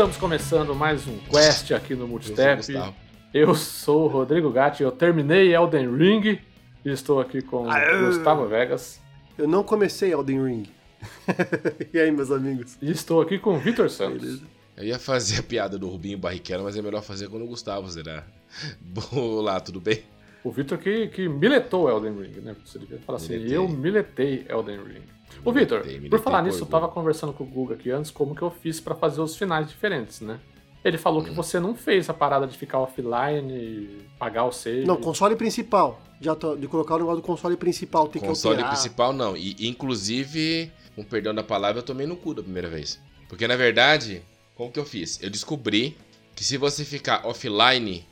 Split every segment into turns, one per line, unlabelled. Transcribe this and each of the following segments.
Estamos começando mais um Quest aqui no Multitap. Eu sou o Rodrigo Gatti, eu terminei Elden Ring e estou aqui com o Gustavo Vegas.
Eu não comecei Elden Ring. e aí, meus amigos?
E estou aqui com o Vitor Santos. Beleza.
Eu ia fazer a piada do Rubinho Barrichello, mas é melhor fazer quando o Gustavo será. Olá, tudo bem?
O Vitor que, que miletou Elden Ring, né? Você devia falar assim, eu miletei Elden Ring. Ô, Vitor, por falar nisso, eu tava conversando com o Guga aqui antes como que eu fiz para fazer os finais diferentes, né? Ele falou hum. que você não fez a parada de ficar offline, pagar o save.
Não, console principal. Já tô, de colocar o negócio do console principal. Tem
console
que
Console principal não. E inclusive, com perdão da palavra, eu tomei no cu da primeira vez. Porque na verdade, como que eu fiz? Eu descobri que se você ficar offline,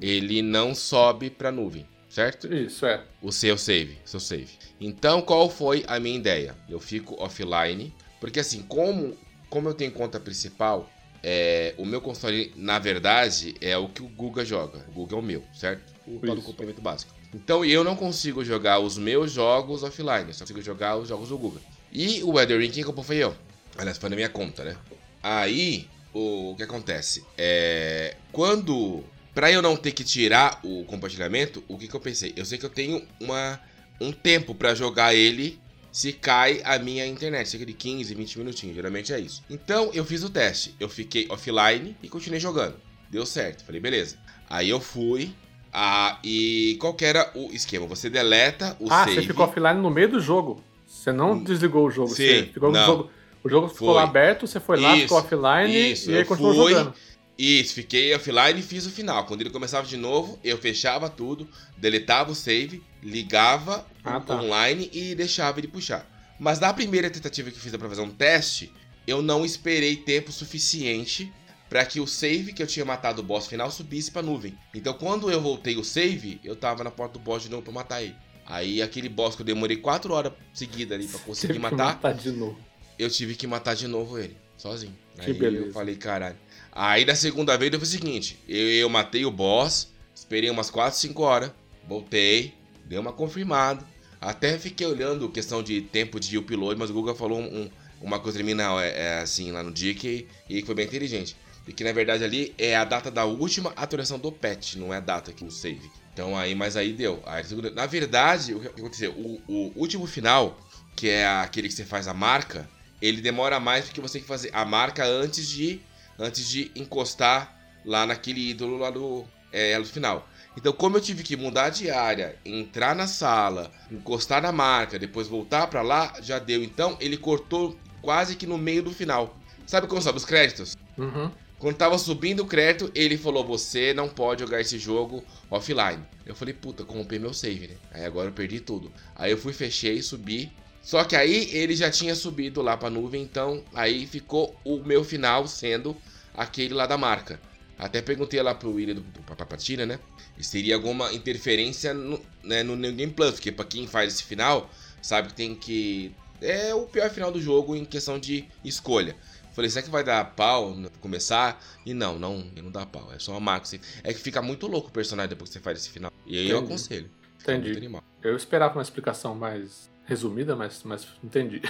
ele não sobe pra nuvem, certo?
Isso, é.
O seu save, seu save. Então, qual foi a minha ideia? Eu fico offline, porque assim, como, como eu tenho conta principal, é, o meu console, na verdade, é o que o Guga joga. O Guga é o meu, certo? O tal do complemento básico. Então eu não consigo jogar os meus jogos offline, só consigo jogar os jogos do Guga. E o Weathering quem comprou foi eu. Aliás, foi na minha conta, né? Aí, o, o que acontece? É. Quando. Pra eu não ter que tirar o compartilhamento, o que, que eu pensei? Eu sei que eu tenho uma, um tempo para jogar ele se cai a minha internet, cerca de 15, 20 minutinhos, geralmente é isso. Então eu fiz o teste, eu fiquei offline e continuei jogando. Deu certo, falei, beleza. Aí eu fui, ah, e qual que era o esquema? Você deleta o
ah,
save.
Ah, você ficou offline no meio do jogo. Você não hum. desligou o jogo,
Sim,
você ficou
não.
no jogo. O jogo ficou aberto, você foi lá, isso, ficou offline
isso,
e aí continuou
fui,
jogando.
Isso, fiquei offline e fiz o final. Quando ele começava de novo, eu fechava tudo, deletava o save, ligava ah, tá. online e deixava ele puxar. Mas na primeira tentativa que fiz para fazer um teste, eu não esperei tempo suficiente para que o save que eu tinha matado o boss final subisse pra nuvem. Então quando eu voltei o save, eu tava na porta do boss de novo pra matar ele. Aí aquele boss que eu demorei 4 horas seguidas ali pra conseguir matar.
matar de novo.
Eu tive que matar de novo ele, sozinho.
Que
Aí
beleza.
eu falei, caralho. Aí da segunda vez eu fiz o seguinte: eu, eu matei o boss, esperei umas 4, 5 horas, voltei, dei uma confirmada. Até fiquei olhando questão de tempo de upload, mas o Google falou um, uma coisa não, é, é, assim lá no dia que, e foi bem inteligente. E que na verdade ali é a data da última atualização do patch, não é a data aqui no save. Então aí, mas aí deu. Aí, na verdade, o que aconteceu? O, o último final, que é aquele que você faz a marca, ele demora mais porque você tem que fazer a marca antes de antes de encostar lá naquele ídolo lá do é, elo final. Então, como eu tive que mudar de área, entrar na sala, encostar na marca, depois voltar para lá, já deu. Então, ele cortou quase que no meio do final. Sabe como sobe os créditos?
Uhum.
Quando tava subindo o crédito, ele falou: Você não pode jogar esse jogo offline. Eu falei: Puta, comprei meu save, né? Aí agora eu perdi tudo. Aí eu fui, fechei, subi. Só que aí ele já tinha subido lá pra nuvem, então aí ficou o meu final sendo aquele lá da marca. Até perguntei lá pro William do, do Papatina, né? Se teria alguma interferência no, né, no New Game Plus, porque pra quem faz esse final, sabe que tem que. É o pior final do jogo em questão de escolha. Falei, será que vai dar pau começar? E não, não, não dá pau. É só uma marca. É que fica muito louco o personagem depois que você faz esse final. E aí entendi. eu aconselho.
Entendi. Eu esperava uma explicação mais resumida, mas, mas entendi.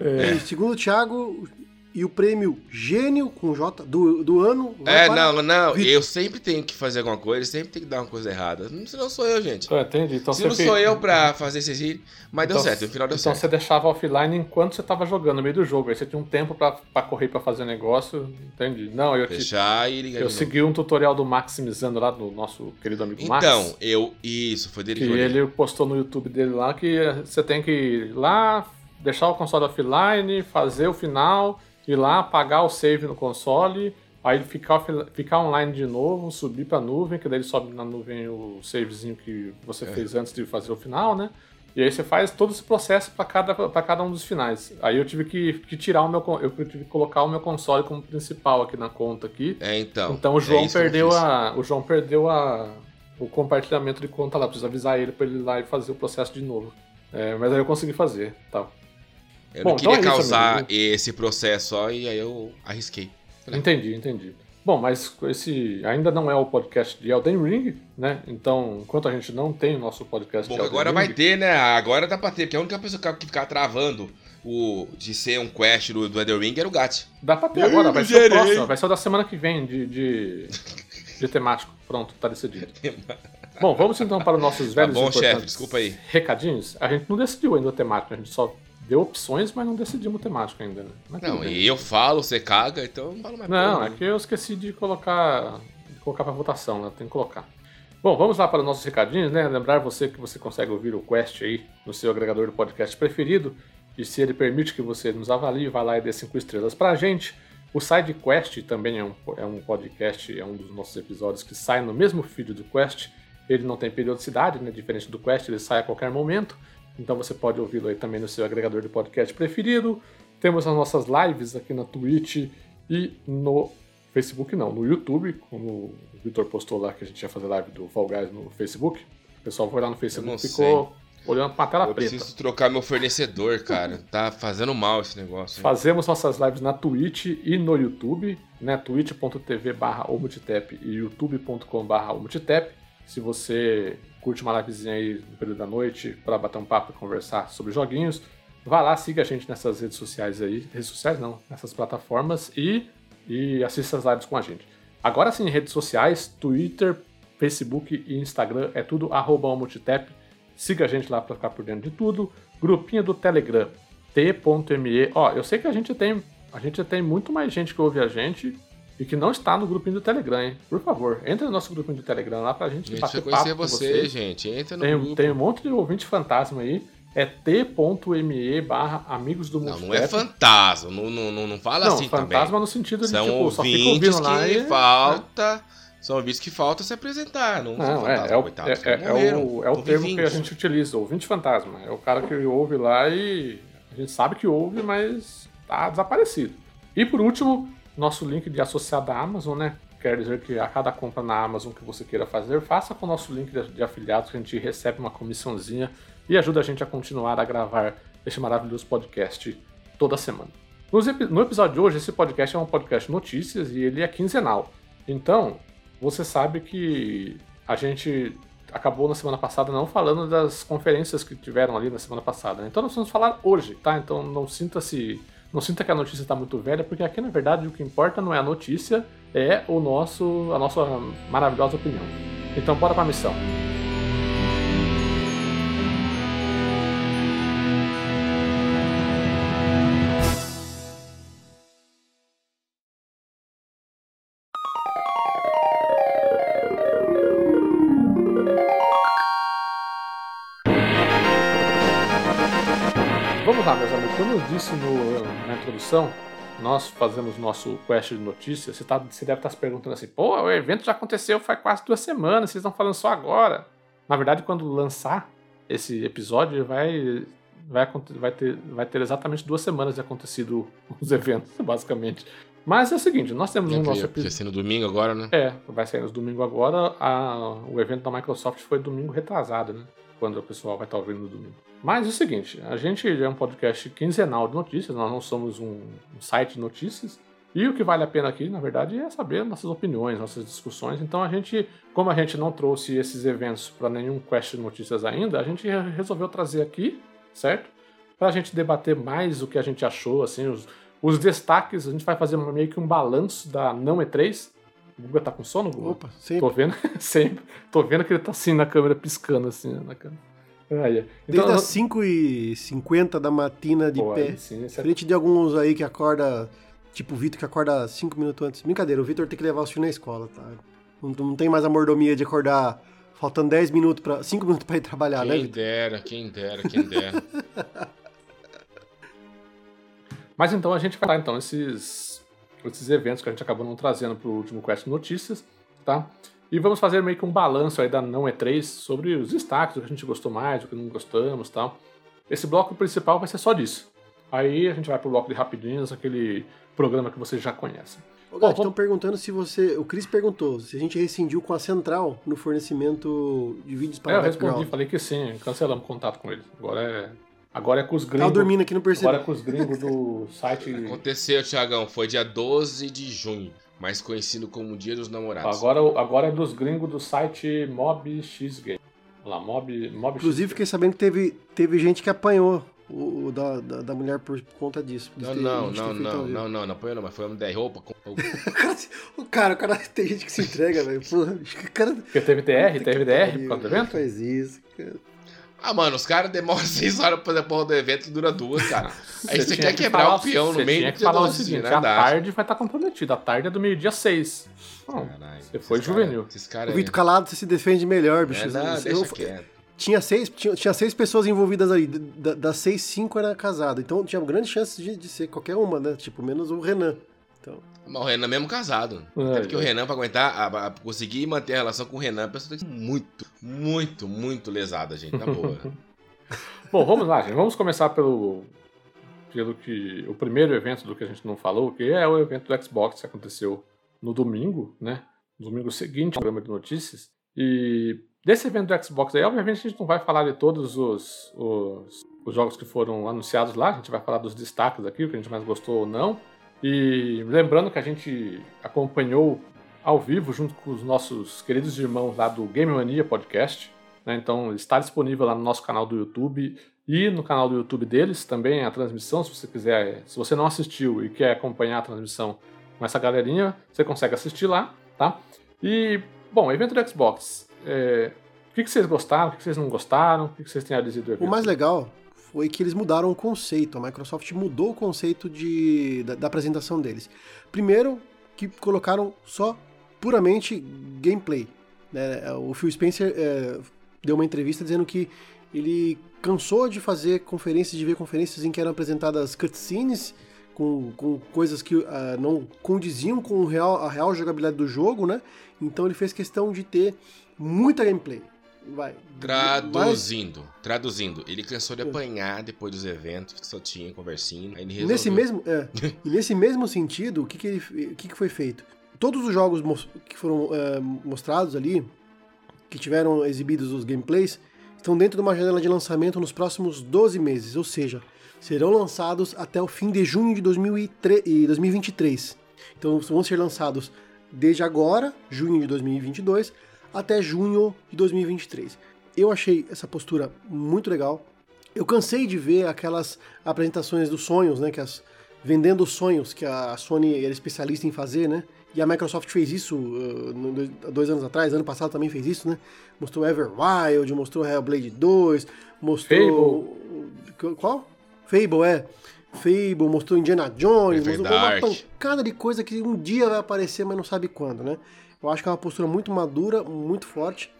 é. E, segundo o Thiago, e o prêmio Gênio com J do, do ano.
É, não, não. Vitor. Eu sempre tenho que fazer alguma coisa, sempre tem que dar uma coisa errada. Se não sou eu, gente.
Eu entendi. Então
Se não fez... sou eu pra fazer esse giro, mas então, deu certo, no final deu
então
certo.
Então você deixava offline enquanto você tava jogando, no meio do jogo. Aí você tinha um tempo pra, pra correr pra fazer negócio. Entendi. Não, eu
Fechar te... e ligar
Eu segui um tutorial do Maximizando lá, do nosso querido amigo
então,
Max.
Então, eu. Isso, foi dele
que ele postou no YouTube dele lá que você tem que ir lá, deixar o console offline, fazer o final ir lá, apagar o save no console, aí ficar, ficar online de novo, subir para a nuvem, que daí ele sobe na nuvem o savezinho que você é. fez antes de fazer o final, né? E aí você faz todo esse processo para cada, cada um dos finais. Aí eu tive que, que, tirar o meu. Eu tive que colocar o meu console como principal aqui na conta aqui.
É, então.
Então o João é perdeu a. O João perdeu a, o compartilhamento de conta lá. Preciso avisar ele para ele ir lá e fazer o processo de novo. É, mas aí eu consegui fazer. Tá.
Eu Bom, não queria então é causar esse processo só e aí eu arrisquei.
Entendi, entendi. Bom, mas esse ainda não é o podcast de Elden Ring, né? Então, enquanto a gente não tem o nosso podcast
Bom,
de Elden
agora
Ring...
vai ter, né? Agora dá pra ter, porque a única pessoa que ficar travando o, de ser um quest do, do Elden Ring era o Gat.
Dá pra ter agora, vai ser o próximo, vai ser o da semana que vem, de, de, de temático. Pronto, tá decidido. Bom, vamos então para os nossos
Tá
velhos
bom,
importantes
chefe, desculpa aí.
recadinhos. A gente não decidiu ainda o temático, a gente só deu opções, mas não decidimos o temático ainda, né? Mas
Não, e eu falo, você caga, então não falo mais
Não, é que eu esqueci de colocar, de colocar para votação, né? Tem que colocar. Bom, vamos lá para os nossos recadinhos, né? Lembrar você que você consegue ouvir o Quest aí no seu agregador de podcast preferido. E se ele permite que você nos avalie, vá lá e dê cinco estrelas pra gente. O Side Quest também é um, é um podcast, é um dos nossos episódios que sai no mesmo feed do Quest. Ele não tem periodicidade, né? Diferente do Quest, ele sai a qualquer momento. Então você pode ouvi-lo aí também no seu agregador de podcast preferido. Temos as nossas lives aqui na Twitch e no Facebook, não, no YouTube, como o Vitor postou lá que a gente ia fazer live do Fall Guys no Facebook. O pessoal foi lá no Facebook e ficou olhando pra tela
Eu
preta.
preciso trocar meu fornecedor, cara. Tá fazendo mal esse negócio. hein?
Fazemos nossas lives na Twitch e no YouTube, né? twitch.tv barra e youtube.com barra Se você curte uma livezinha aí no período da noite para bater um papo e conversar sobre joguinhos, vá lá, siga a gente nessas redes sociais aí. Redes sociais não, nessas plataformas e, e assista as lives com a gente. Agora sim, redes sociais, Twitter, Facebook e Instagram, é tudo arroba Omutitep. Siga a gente lá para ficar por dentro de tudo. Grupinho do Telegram, t.me. Ó, eu sei que a gente tem a gente tem muito mais gente que ouve a gente e que não está no grupinho do Telegram, hein? Por favor, entre no nosso grupinho do Telegram lá pra gente
gente
bater
precisa
papo
conhecer
com
você, gente. Entra no
Tem,
grupo.
tem um monte de ouvinte fantasma aí. É t.me barra amigos do
Não,
Multitap.
não é fantasma. Não, não, não, não fala
Não,
assim
fantasma
também.
no sentido de,
São
tipo, só fica
ouvintes
ouvindo lá
que
e...
falta... São ouvintes que falta se apresentar. Não,
Não, é,
fantasma,
é, o,
coitados,
é,
que
é,
morreram,
o, é o termo que a gente utiliza, ouvinte fantasma. É o cara que ouve lá e a gente sabe que ouve, mas tá desaparecido. E por último, nosso link de associado à Amazon, né? Quer dizer que a cada compra na Amazon que você queira fazer, faça com o nosso link de, afiliados que a gente recebe uma comissãozinha e ajuda a gente a continuar a gravar este maravilhoso podcast toda semana. No episódio de hoje, esse podcast é um podcast notícias e ele é quinzenal. Então, você sabe que a gente acabou na semana passada não falando das conferências que tiveram ali na semana passada. né? Então nós vamos falar hoje, tá? Então não sinta-se. Não sinta que a notícia está muito velha, porque aqui na verdade o que importa não é a notícia, é o nosso, a nossa maravilhosa opinião. Então bora pra missão. Na introdução, nós fazemos nosso quest de notícias. Você, tá- você deve estar se perguntando assim: pô, o evento já aconteceu faz quase duas semanas, vocês estão falando só agora. Na verdade, quando lançar esse episódio, vai, vai, vai, ter, vai ter exatamente duas semanas de acontecido os eventos, basicamente. Mas é o seguinte: nós temos um nosso episódio.
podia ser no domingo agora, né?
É, vai sair nos domingo agora. A- o evento da Microsoft foi domingo retrasado, né? Quando o pessoal vai estar ouvindo no domingo. Mas é o seguinte, a gente é um podcast quinzenal de notícias, nós não somos um, um site de notícias. E o que vale a pena aqui, na verdade, é saber nossas opiniões, nossas discussões. Então a gente, como a gente não trouxe esses eventos para nenhum quest de notícias ainda, a gente re- resolveu trazer aqui, certo? Para a gente debater mais o que a gente achou, assim, os, os destaques. A gente vai fazer meio que um balanço da não E3. O Guga tá com sono, Guga?
Opa, sempre.
Tô vendo, sempre. Tô vendo que ele tá assim na câmera, piscando assim na câmera. Aí,
Desde
então,
as 5h50 da matina de
pô,
pé.
sim, é-
Diferente de alguns aí que acorda, tipo o Vitor que acorda 5 minutos antes. Brincadeira, o Vitor tem que levar os filhos na escola, tá? Não, não tem mais a mordomia de acordar faltando 10 minutos para 5 minutos pra ir trabalhar, né,
Quem dera, quem dera, quem dera.
Mas então a gente vai lá, então, esses, esses eventos que a gente acabou não trazendo pro último Quest Notícias, tá? E vamos fazer meio que um balanço aí da não E3 sobre os destaques, o que a gente gostou mais, o que não gostamos tal. Esse bloco principal vai ser só disso. Aí a gente vai pro bloco de rapidinhos, aquele programa que vocês já conhecem.
Ô,
Bom,
estão
vamos-
perguntando se você. O Cris perguntou se a gente rescindiu com a central no fornecimento de vídeos
É,
para
eu
o background.
respondi, falei que sim, cancelamos o contato com eles. Agora é, agora é com os
Tava
gringos.
dormindo aqui, não percebi.
Agora é com os gringos do site.
Aconteceu, Thiagão, foi dia 12 de junho. mais conhecido como Dia dos Namorados.
Agora, agora é dos gringos do site MobXGame. Lá, Mob, Mob
Inclusive, fiquei sabendo que teve, teve gente que apanhou o, o da, da, da, mulher por conta disso.
Não, não, não, não, não, não, não, apanhou não, mas foi uma MDR roupa.
o cara, o cara, tem gente que se entrega, velho. Cara.
Porque teve DR, teve DR por causa do evento?
faz isso, cara.
Ah, mano, os caras demoram seis horas pra fazer a porra do evento e dura duas, cara. Aí você quer que quebrar o peão no meio
tinha que falar o seguinte, né? a tarde vai estar comprometida. A tarde é do meio-dia seis. Caralho, você foi juvenil.
Cara, o Vitor Calado você se defende melhor, bicho. É,
não, deixa eu, quieto.
Tinha seis, tinha, tinha seis pessoas envolvidas ali. Da, das seis, cinco era casado. Então tinha grande chance de, de ser qualquer uma, né? Tipo, menos o Renan. Então...
Mas o Renan mesmo casado. É, porque é. o Renan, pra aguentar, a, a, conseguir manter a relação com o Renan, a pessoa tem que ser muito, muito, muito lesada, gente. Na boa.
Bom, vamos lá, gente. Vamos começar pelo, pelo que o primeiro evento do que a gente não falou, que é o evento do Xbox que aconteceu no domingo, né? No domingo seguinte, programa de notícias. E desse evento do Xbox aí, obviamente a gente não vai falar de todos os, os, os jogos que foram anunciados lá, a gente vai falar dos destaques aqui, o que a gente mais gostou ou não. E lembrando que a gente acompanhou ao vivo junto com os nossos queridos irmãos lá do Game Mania Podcast. Né? Então está disponível lá no nosso canal do YouTube e no canal do YouTube deles também a transmissão. Se você quiser, se você não assistiu e quer acompanhar a transmissão com essa galerinha, você consegue assistir lá, tá? E bom, evento do Xbox. É, o que, vocês gostaram? O que, vocês não gostaram? O que, que vocês têm a dizer do evento?
O mais legal foi que eles mudaram o conceito. A Microsoft mudou o conceito de, da, da apresentação deles. Primeiro, que colocaram só puramente gameplay. Né? O Phil Spencer é, deu uma entrevista dizendo que ele cansou de fazer conferências, de ver conferências em que eram apresentadas cutscenes com, com coisas que uh, não condiziam com real, a real jogabilidade do jogo, né? Então ele fez questão de ter muita gameplay. Vai.
Traduzindo, Mas... traduzindo, ele cansou de apanhar depois dos eventos, que só tinha conversinha, aí ele resolveu...
Nesse mesmo, é, e nesse mesmo sentido, o que que, ele, o que que foi feito? Todos os jogos que foram é, mostrados ali, que tiveram exibidos os gameplays, estão dentro de uma janela de lançamento nos próximos 12 meses, ou seja, serão lançados até o fim de junho de 2023. Então vão ser lançados desde agora, junho de 2022, até junho de 2023. Eu achei essa postura muito legal. Eu cansei de ver aquelas apresentações dos sonhos, né, que as vendendo sonhos que a Sony era especialista em fazer, né? E a Microsoft fez isso uh, dois anos atrás, ano passado também fez isso, né? Mostrou Everwild, mostrou Hellblade 2, mostrou. Fable. Qual? Fable, é. Fable, mostrou Indiana Jones, mostrou uma pancada de coisa que um dia vai aparecer, mas não sabe quando, né? Eu acho que é uma postura muito madura, muito forte.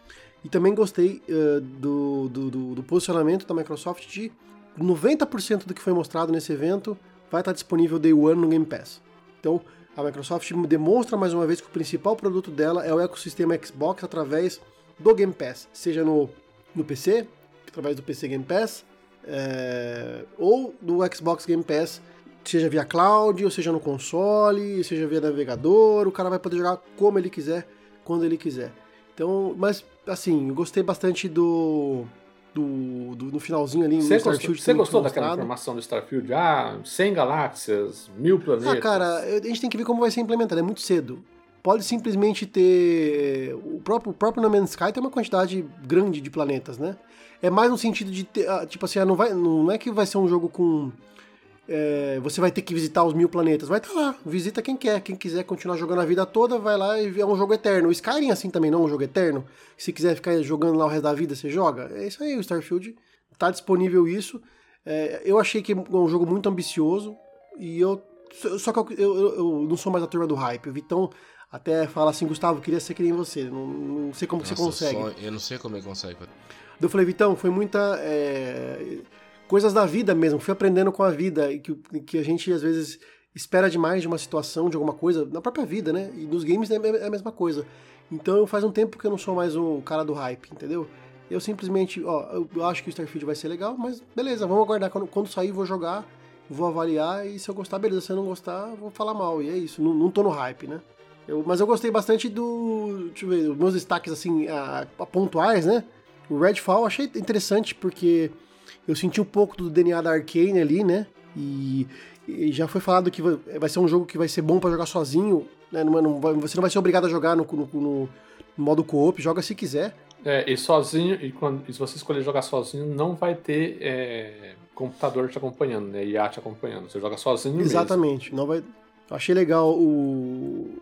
E também gostei uh, do, do, do, do posicionamento da Microsoft de 90% do que foi mostrado nesse evento vai estar disponível Day One no Game Pass. Então, a Microsoft demonstra mais uma vez que o principal produto dela é o ecossistema Xbox através do Game Pass, seja no, no PC, através do PC Game Pass, é, ou do Xbox Game Pass, seja via cloud, ou seja no console, seja via navegador, o cara vai poder jogar como ele quiser, quando ele quiser. Então, mas assim, gostei bastante do, do, do, no finalzinho ali
Você gostou, você gostou daquela informação do Starfield? Ah, 100 galáxias, mil planetas.
Ah, cara, a gente tem que ver como vai ser implementado, é muito cedo. Pode simplesmente ter. O próprio, o próprio No Man's Sky tem uma quantidade grande de planetas, né? É mais no sentido de ter. Ah, tipo assim, ah, não, vai, não é que vai ser um jogo com é, você vai ter que visitar os mil planetas. Vai estar tá lá, visita quem quer. Quem quiser continuar jogando a vida toda, vai lá e é um jogo eterno. O Skyrim assim também não é um jogo eterno. Se quiser ficar jogando lá o resto da vida, você joga. É isso aí, o Starfield. Tá disponível isso. É, eu achei que é um jogo muito ambicioso. E eu. Só que eu, eu, eu não sou mais a turma do hype. O Vitão até fala assim, Gustavo, queria ser que nem você. Não, não sei como Nossa, você consegue. Só,
eu não sei como ele consegue.
Eu falei, Vitão, foi muita. É coisas da vida mesmo, fui aprendendo com a vida e que, que a gente às vezes espera demais de uma situação, de alguma coisa, na própria vida, né? E nos games é, é a mesma coisa. Então faz um tempo que eu não sou mais o cara do hype, entendeu? Eu simplesmente, ó, eu acho que o Starfield vai ser legal, mas beleza, vamos aguardar. Quando, quando sair, vou jogar, vou avaliar e se eu gostar, beleza. Se eu não gostar, vou falar mal. E é isso, não, não tô no hype, né? Eu, mas eu gostei bastante do. Deixa eu ver, os meus destaques assim, a, a pontuais, né? O Redfall achei interessante porque eu senti um pouco do DNA da Arkane ali, né? E, e já foi falado que vai ser um jogo que vai ser bom para jogar sozinho Né? Não, não vai, você não vai ser obrigado a jogar no, no, no modo co-op, joga se quiser.
É, e sozinho, e, quando, e se você escolher jogar sozinho, não vai ter é, computador te acompanhando, né? IA te acompanhando. Você joga sozinho
Exatamente.
Mesmo.
Não vai... Achei legal o,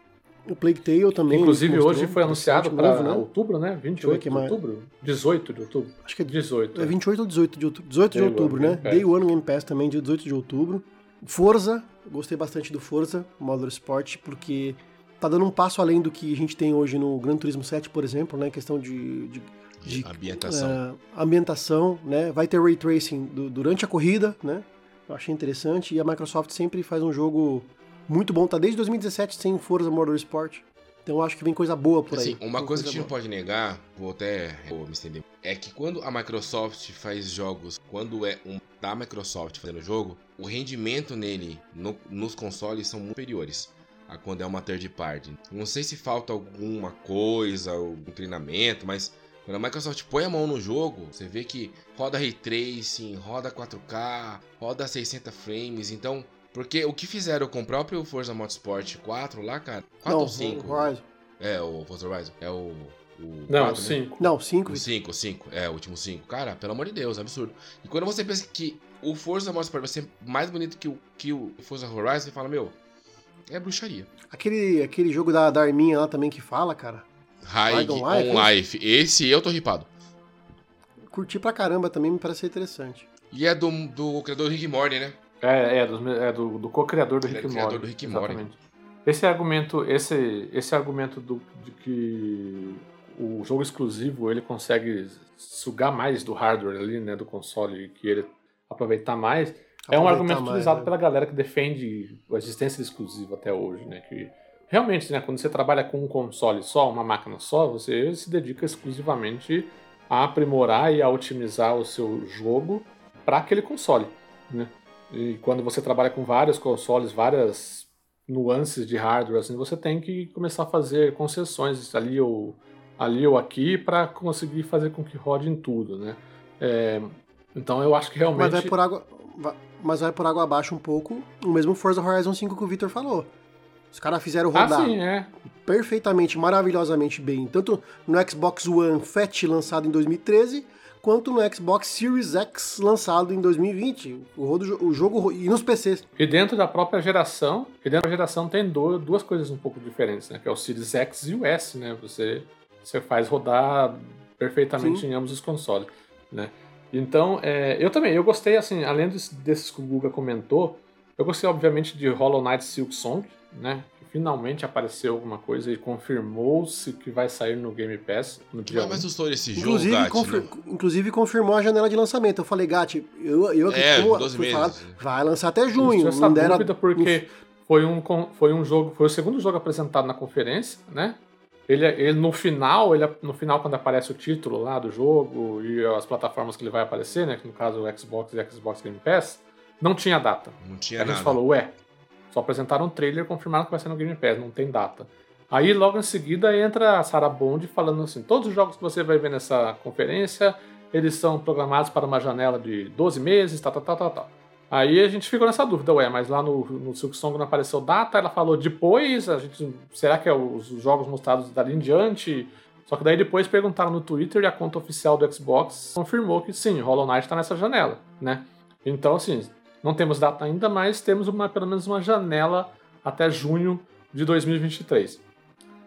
o Plague Tale também.
Inclusive hoje foi anunciado para né? outubro, né? 28 de outubro? 18 de outubro?
Acho que é
18.
É 28 ou 18 de outubro. 18 Day de outubro, né? Day One Game Pass também, dia 18 de outubro. Forza, gostei bastante do Forza Motorsport, porque tá dando um passo além do que a gente tem hoje no Gran Turismo 7, por exemplo, né? Questão de, de,
de ambientação.
Uh, ambientação, né? Vai ter ray tracing do, durante a corrida, né? Eu achei interessante. E a Microsoft sempre faz um jogo muito bom. Tá desde 2017 sem Forza Motorsport. Então eu acho que vem coisa boa por
assim,
aí.
Uma coisa, coisa que a gente não pode negar, vou até vou me estender, é que quando a Microsoft faz jogos, quando é um da Microsoft fazendo jogo, o rendimento nele no, nos consoles são superiores a quando é uma third party. Não sei se falta alguma coisa, algum treinamento, mas quando a Microsoft põe a mão no jogo, você vê que roda ray tracing, roda 4K, roda 60 frames, então porque o que fizeram com o próprio Forza Motorsport 4 lá, cara, 4 Não, ou 5?
Horizon.
É, o Forza Horizon, é o
o não, 5. Né?
Não, 5.
O 5, 5. É, o último 5. Cara, pelo amor de Deus, absurdo. E quando você pensa que o Forza Motorsport vai ser mais bonito que o, que o Forza Horizon, você fala, meu, é bruxaria.
Aquele, aquele jogo da, da Arminha lá também que fala, cara.
High on Life, on Life. Esse eu tô ripado.
Curti pra caramba também, me parece interessante.
E é do, do criador do Rick Morty, né?
É, é, do, é do, do co-criador do, é Rick Morty.
do Rick Morty.
Esse argumento, esse, esse argumento do, de que o jogo exclusivo ele consegue sugar mais do hardware ali, né, do console, que ele aproveitar mais, é um argumento mais, utilizado né? pela galera que defende a existência exclusiva até hoje, né? Que realmente, né, quando você trabalha com um console só, uma máquina só, você se dedica exclusivamente a aprimorar e a otimizar o seu jogo para aquele console, né? E quando você trabalha com vários consoles, várias nuances de hardware, assim, você tem que começar a fazer concessões ali ou ali ou aqui para conseguir fazer com que rode em tudo, né? É, então eu acho que realmente.
Mas vai por água, mas vai por água abaixo um pouco o mesmo Forza Horizon 5 que o Victor falou. Os caras fizeram ah, rodar
ah, sim, é.
perfeitamente, maravilhosamente bem, tanto no Xbox One Fat lançado em 2013, quanto no Xbox Series X lançado em 2020. O, o jogo e nos PCs.
E dentro da própria geração, e dentro da geração tem duas coisas um pouco diferentes, né? Que é o Series X e o S, né? Você, você faz rodar perfeitamente sim. em ambos os consoles, né? Então, é, eu também, eu gostei, assim, além desses que o Guga comentou, eu gostei, obviamente, de Hollow Knight Silk Song, né? Finalmente apareceu alguma coisa e confirmou-se que vai sair no Game Pass no dia
Mas mais assustou esse jogo,
inclusive,
Gatti,
confir né? inclusive confirmou a janela de lançamento. Eu falei, Gatti, eu, eu
é, como, 12 meses. Falar,
vai lançar até junho.
Essa não dera... dúvida porque foi um, foi um jogo, foi o segundo jogo apresentado na conferência, né? Ele, ele no final, ele, no final quando aparece o título lá do jogo e as plataformas que ele vai aparecer, né, que no caso o Xbox e Xbox Game Pass, não tinha data.
Não tinha
a
nada.
gente falou, ué, só apresentaram um trailer confirmaram que vai ser no Game Pass, não tem data. Aí logo em seguida entra a Sarah Bond falando assim, todos os jogos que você vai ver nessa conferência, eles são programados para uma janela de 12 meses, tal, tal, tal, tal, tal. Aí a gente ficou nessa dúvida, ué, mas lá no, no Silk Song não apareceu data, ela falou depois, a gente, será que é os, os jogos mostrados dali em diante? Só que daí depois perguntaram no Twitter e a conta oficial do Xbox confirmou que sim, Hollow Knight está nessa janela, né? Então, assim, não temos data ainda, mas temos uma, pelo menos uma janela até junho de 2023.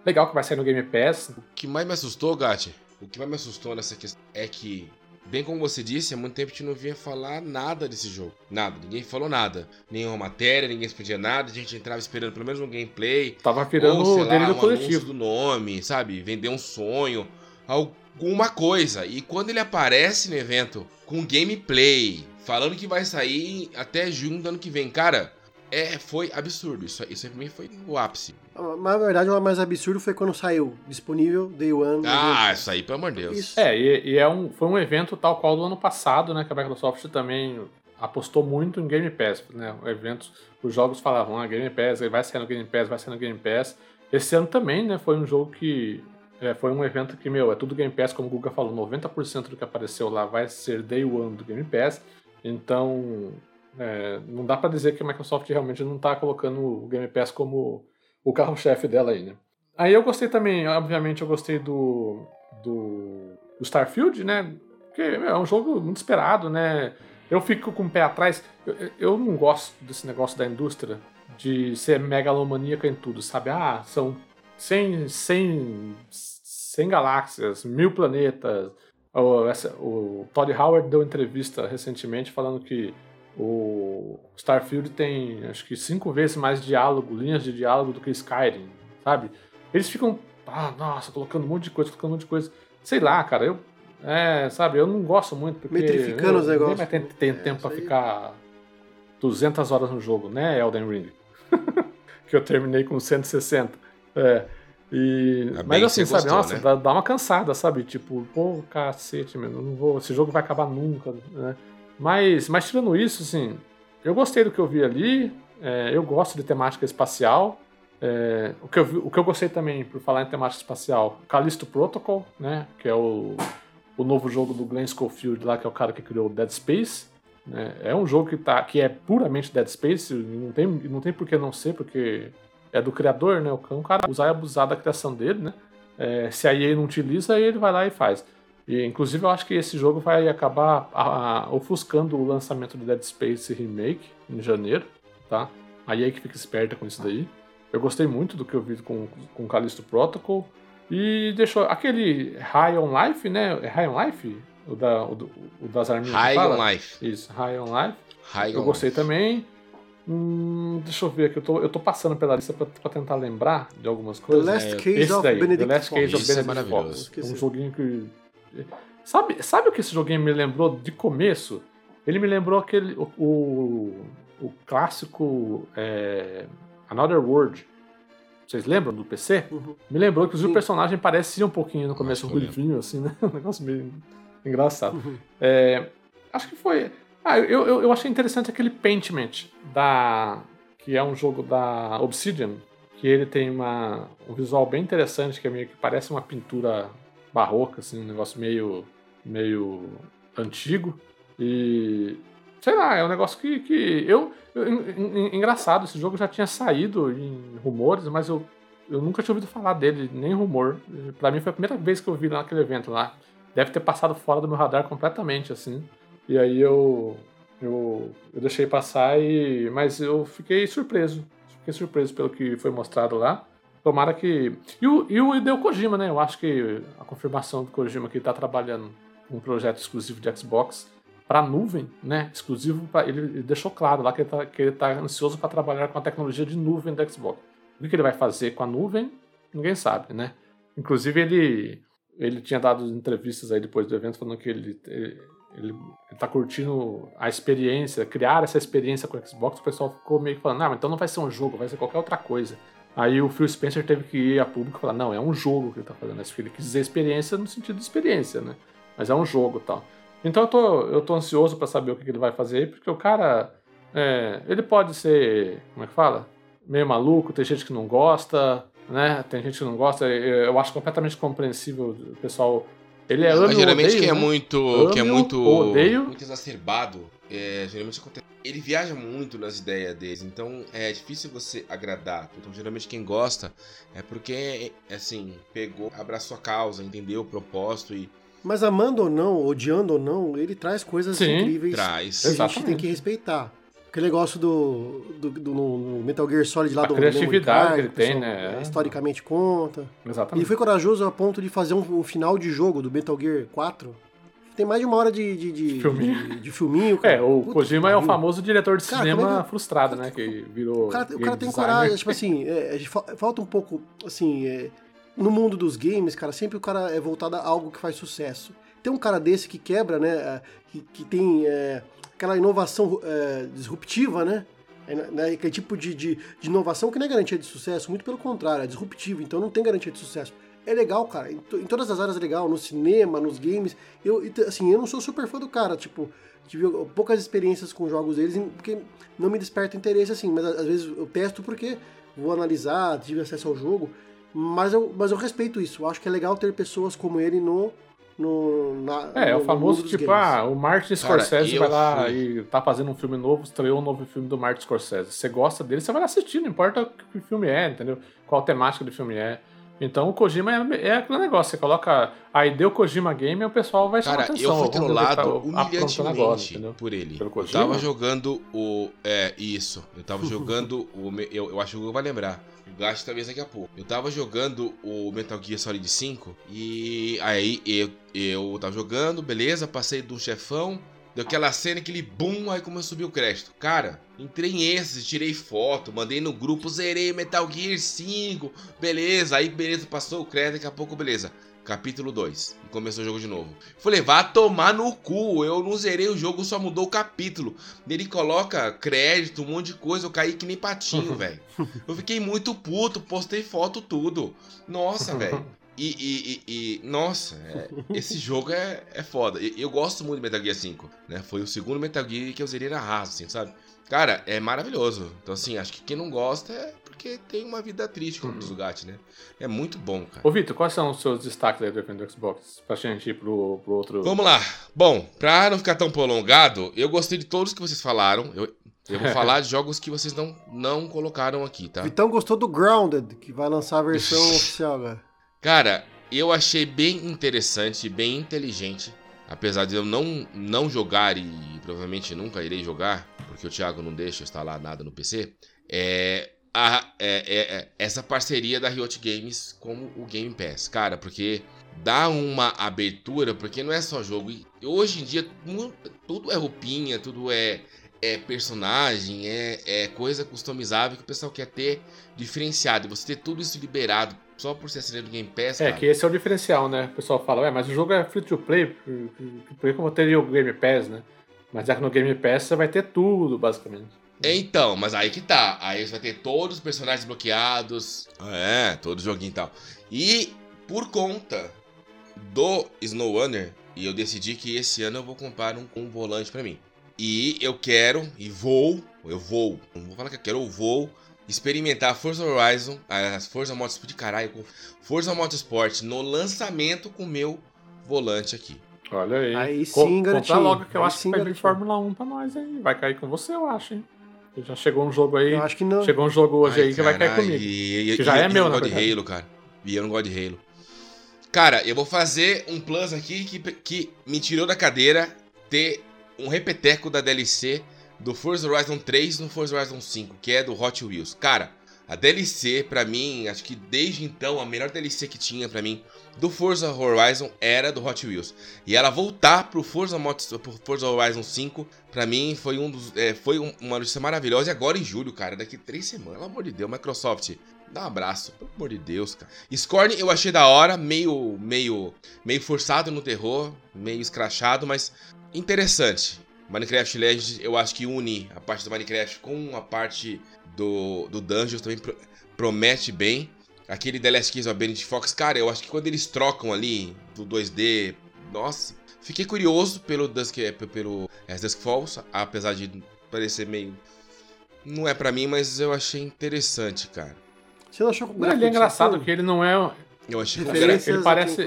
Legal que vai sair no Game Pass.
O que mais me assustou, Gatti, o que mais me assustou nessa questão é que Bem como você disse, há muito tempo a gente não vinha falar nada desse jogo. Nada, ninguém falou nada. Nenhuma matéria, ninguém explidia nada, a gente entrava esperando pelo menos um gameplay.
Tava virando
ou,
sei lá, um coletivo.
do nome, sabe? Vender um sonho, alguma coisa. E quando ele aparece no evento com gameplay, falando que vai sair até junho do ano que vem, cara, é, foi absurdo. Isso, isso pra mim foi o ápice.
Mas na verdade, o mais absurdo foi quando saiu disponível Day One.
Ah, isso aí, pelo amor de Deus. Isso.
É, e, e, é um, foi um evento tal qual do ano passado, né? Que a Microsoft também apostou muito em Game Pass, né? Eventos, os jogos falavam, ah, Game Pass, vai ser no Game Pass, vai ser no Game Pass. Esse ano também, né? Foi um jogo que. É, foi um evento que, meu, é tudo Game Pass, como o Guga falou, 90% do que apareceu lá vai ser Day One do Game Pass. Então, é, não dá para dizer que a Microsoft realmente não está colocando o Game Pass como o carro-chefe dela aí, né? Aí eu gostei também, obviamente, eu gostei do, do, do Starfield, né? Porque é um jogo muito esperado, né? Eu fico com o pé atrás. Eu, eu não gosto desse negócio da indústria de ser megalomaníaca em tudo, sabe? Ah, são 100, 100, 100 galáxias, mil planetas. O, essa, o Todd Howard deu entrevista recentemente falando que o Starfield tem acho que cinco vezes mais diálogo, linhas de diálogo do que Skyrim, sabe? Eles ficam, ah, nossa, colocando um monte de coisa, colocando um monte de coisa. Sei lá, cara, eu, é, sabe, eu não gosto muito porque
Metrificando
eu,
os negócios.
Vai ter, ter
É,
tempo pra ficar 200 horas no jogo, né, Elden Ring? que eu terminei com 160. É. E,
bem
mas assim, sabe,
gostou,
nossa,
né?
dá, dá uma cansada, sabe? Tipo, pô, cacete, mano, não vou, esse jogo vai acabar nunca, né? Mas, mas tirando isso, assim, eu gostei do que eu vi ali, é, eu gosto de temática espacial. é, o, que eu, vi- o que eu gostei também, por falar em temática espacial, Callisto Protocol, né? Que é o, o novo jogo do Glenn Schofield lá, que é o cara que criou Dead Space. né? É um jogo que, tá, que é puramente Dead Space, não tem, não tem por que não ser, porque é do criador, né? O cara- o cara usar e abusar da criação dele, né? É, se a EA não utiliza, aí ele vai lá e faz. E, inclusive, eu acho que esse jogo vai acabar a- a- ofuscando o lançamento do Dead Space Remake em janeiro, tá? A EA que fica esperta com isso daí. Eu gostei muito do que eu vi com, com Callisto Protocol. E deixou aquele High on Life, né? É High on Life? O, da, o, o das arminhas.
High on Life.
Isso, High on Life.
High
Eu
on
gostei
Life.
também. Hum, deixa eu ver aqui, eu tô, eu tô passando pela lista pra, pra tentar lembrar de algumas
The
coisas.
Last
É,
Case
Esse
of
daí,
Benedict
The Last Case
Fox.
of
Isso é
Benedict
maravilhoso.
Fox.
Esqueci.
Um joguinho que. Sabe, sabe o que esse joguinho me lembrou de começo? Ele me lembrou aquele. O, o, o clássico é, Another World. Vocês lembram do PC?
Uhum.
Me lembrou, inclusive
Sim.
o personagem parecia um pouquinho no começo, um
que
ruivinho, assim, né? Um negócio meio engraçado.
Uhum.
É, acho que foi. Ah, eu, eu, eu achei interessante aquele Paintment, da, que é um jogo da Obsidian, que ele tem uma, um visual bem interessante, que é meio que parece uma pintura barroca, assim, um negócio meio, meio antigo. E sei lá, é um negócio que, que eu, eu- en- en- Engraçado, esse jogo já tinha saído em rumores, mas eu, eu nunca tinha ouvido falar dele, nem rumor. Pra mim foi a primeira vez que eu vi naquele evento lá. Deve ter passado fora do meu radar completamente, assim. E aí eu. Eu, eu deixei passar e. Mas eu fiquei surpreso. Fiquei surpreso pelo que foi mostrado lá. Tomara que. E o, e o Hideo Kojima, né? Eu acho que a confirmação do Kojima que ele tá trabalhando um projeto exclusivo de Xbox para nuvem, né? Exclusivo para ele, ele deixou claro lá que ele tá, que ele tá ansioso para trabalhar com a tecnologia de nuvem da Xbox. O que ele vai fazer com a nuvem? Ninguém sabe, né? Inclusive ele ele tinha dado entrevistas aí depois do evento falando que ele ele, ele, ele tá curtindo a experiência, criar essa experiência com o Xbox. O pessoal ficou meio que falando, não, então não vai ser um jogo, vai ser qualquer outra coisa. Aí o Phil Spencer teve que ir a público e falar, não, é um jogo que ele tá fazendo. Que ele quis dizer experiência no sentido de experiência, né? Mas é um jogo tal. Então eu tô, eu tô ansioso para saber o que, que ele vai fazer porque o cara, é, ele pode ser, como é que fala? Meio maluco, tem gente que não gosta, né? Tem gente que não gosta. Eu acho completamente compreensível o pessoal. Ele é
Mas
ame ou
geralmente
odeio,
quem é
né?
muito. que é muito.
odeio.
Muito exacerbado. é, geralmente acontece. Ele viaja muito nas ideias deles, então é difícil você agradar. Então, geralmente quem gosta é porque, assim, pegou, abraçou a causa, entendeu o propósito e
Mas amando ou não, odiando ou não, ele traz coisas
Sim.
incríveis
traz.
que a gente
Exatamente.
tem que respeitar. Aquele negócio do, do, do- no Metal Gear Solid lá
A
do
criatividade
Memory
que ele tem, né?
é, Historicamente conta. Ele
Exatamente.
foi corajoso a ponto de fazer um, um final de jogo do Metal Gear 4. Tem mais de uma hora de, de, de,
Filminho.
de, de filminho. cara.
É, o
Puta
Kojima é o famoso diretor de
Cara,
cinema
é que-
frustrado, né? Que virou.
O cara, o cara tem coragem, tipo assim, é, é, fa- falta um pouco, assim, é, no mundo dos games, cara, sempre o cara é voltado a algo que faz sucesso. Tem um cara desse que quebra, né, é, que, que tem é, aquela inovação é, disruptiva, né, é, né, aquele tipo de, de, de inovação que não é garantia de sucesso, muito pelo contrário, é disruptivo, então não tem garantia de sucesso. É legal, cara, em, em todas as áreas é legal, no cinema, nos games, eu, assim, eu não sou super fã do cara, tipo, tive poucas experiências com jogos deles, porque não me desperta interesse assim, mas às vezes eu testo porque vou analisar, tive acesso ao jogo, mas eu, mas eu respeito isso. Eu acho que é legal ter pessoas como ele no, no, na,
É, é
no-
o
no
famoso tipo,
games.
ah, o Martin
Cara,
Scorsese
eu
vai lá
fui-
e tá fazendo um filme novo, estreou um novo filme do Martin Scorsese. Você gosta dele, você vai lá assistir, não importa que filme é, entendeu? Qual temática do filme é. Então o Kojima é, é aquele negócio, você coloca aí deu Kojima Game e o pessoal vai chamar
Cara,
atenção.
eu fui
o
trollado
tá
humilhantemente
entendeu?
por ele.
Pelo
eu tava jogando o. É, isso. Eu tava jogando o. Eu, eu acho que o Hugo vai lembrar. O Gasto talvez daqui a pouco. Eu tava jogando o Metal Gear Solid 5 e aí eu, eu tava jogando, beleza, passei do chefão. Deu aquela cena, aquele boom, aí começou a subir o crédito. Cara, entrei em tirei foto, mandei no grupo, zerei Metal Gear 5, beleza. Aí, beleza, passou o crédito, daqui a pouco, beleza. Capítulo 2. E começou o jogo de novo. Falei, vá tomar no cu. Eu não zerei o jogo, só mudou o capítulo. Ele coloca crédito, um monte de coisa. Eu caí que nem patinho, velho. Eu fiquei muito puto, postei foto, tudo. Nossa, velho. E, e- e- e- nossa, é- esse jogo é, é foda. E- Eu gosto muito de Metal Gear 5, né? Foi o segundo Metal Gear que eu zerei na raça, assim, sabe? Cara, é maravilhoso. Então, assim, acho que quem não gosta é porque tem uma vida triste, como diz o Gat, né? É muito bom, cara.
Ô Vitor, quais são os seus destaques aí do evento do Xbox? Pra gente ir pro, pro outro.
Vamos lá. Bom, pra não ficar tão prolongado, eu gostei de todos que vocês falaram. Eu, eu vou falar de jogos que vocês não, não colocaram aqui, tá?
Vitão gostou do Grounded, que vai lançar a versão oficial agora.
Cara, eu achei bem interessante, bem inteligente. Apesar de eu não, não jogar e provavelmente nunca irei jogar, porque o Thiago não deixa eu instalar nada no PC, é, a- é- é- é essa parceria da Riot Games com o Game Pass. Cara, porque dá uma abertura, porque não é só jogo. E hoje em dia tudo é roupinha, tudo é, é personagem, é, é coisa customizável que o pessoal quer ter diferenciado. E você ter tudo isso liberado só por ser assinante do Game Pass,
É,
cara.
que esse é o diferencial, né? O pessoal fala, ué, mas o jogo é free to play, por que eu teria o Game Pass, né? Mas já que no Game Pass você vai ter tudo, basicamente.
Então, mas aí que tá. Aí você vai ter todos os personagens bloqueados. É, todo joguinho e tal. E por conta do Snow Runner, e eu decidi que esse ano eu vou comprar um, um volante pra mim. E eu quero, e vou, eu vou, não vou falar que eu quero, eu vou experimentar Forza Horizon, as Forza Motorsport, caralho, com Forza Motorsport no lançamento com o meu volante aqui.
Olha aí.
Aí
Co-
sim,
Compra
garotinho.
logo que eu
Aí
acho
sim,
que vai vir. Fórmula 1 pra nós aí. Vai cair com você, eu acho, hein? Já chegou um jogo aí.
Eu acho que não.
Chegou um jogo hoje
Ai,
aí que vai cair comigo.
E, e-
Que já
e-
é
e
meu,
eu
na
não gosto de. Halo, cara. E eu não gosto de Halo. Cara, eu vou fazer um plus aqui que, que me tirou da cadeira ter um repeteco da DLC do Forza Horizon 3 no Forza Horizon 5, que é do Hot Wheels. Cara, a DLC, pra mim, acho que desde então, a melhor DLC que tinha pra mim do Forza Horizon era do Hot Wheels. E ela voltar pro Forza, pro Forza Horizon 5, pra mim, foi, um dos, é, foi um- uma notícia maravilhosa. E agora em julho, cara, daqui três semanas, pelo amor de Deus, Microsoft, dá um abraço, pelo amor de Deus, cara. Scorn eu achei da hora, meio, meio, meio forçado no terror, meio escrachado, mas interessante. Minecraft Legends, eu acho que une a parte do Minecraft com a parte do, do Dungeons também pro- promete bem. Aquele The Last Kiss of Benedict Fox, cara, eu acho que quando eles trocam ali do 2D, nossa, fiquei curioso pelo Dusk, é, pelo As Dusk Falls, apesar de parecer meio não é pra mim, mas eu achei interessante, cara.
Você não achou que o
Não,
gráfico
ele é engraçado que ele não é.
Eu achei que
ele parece-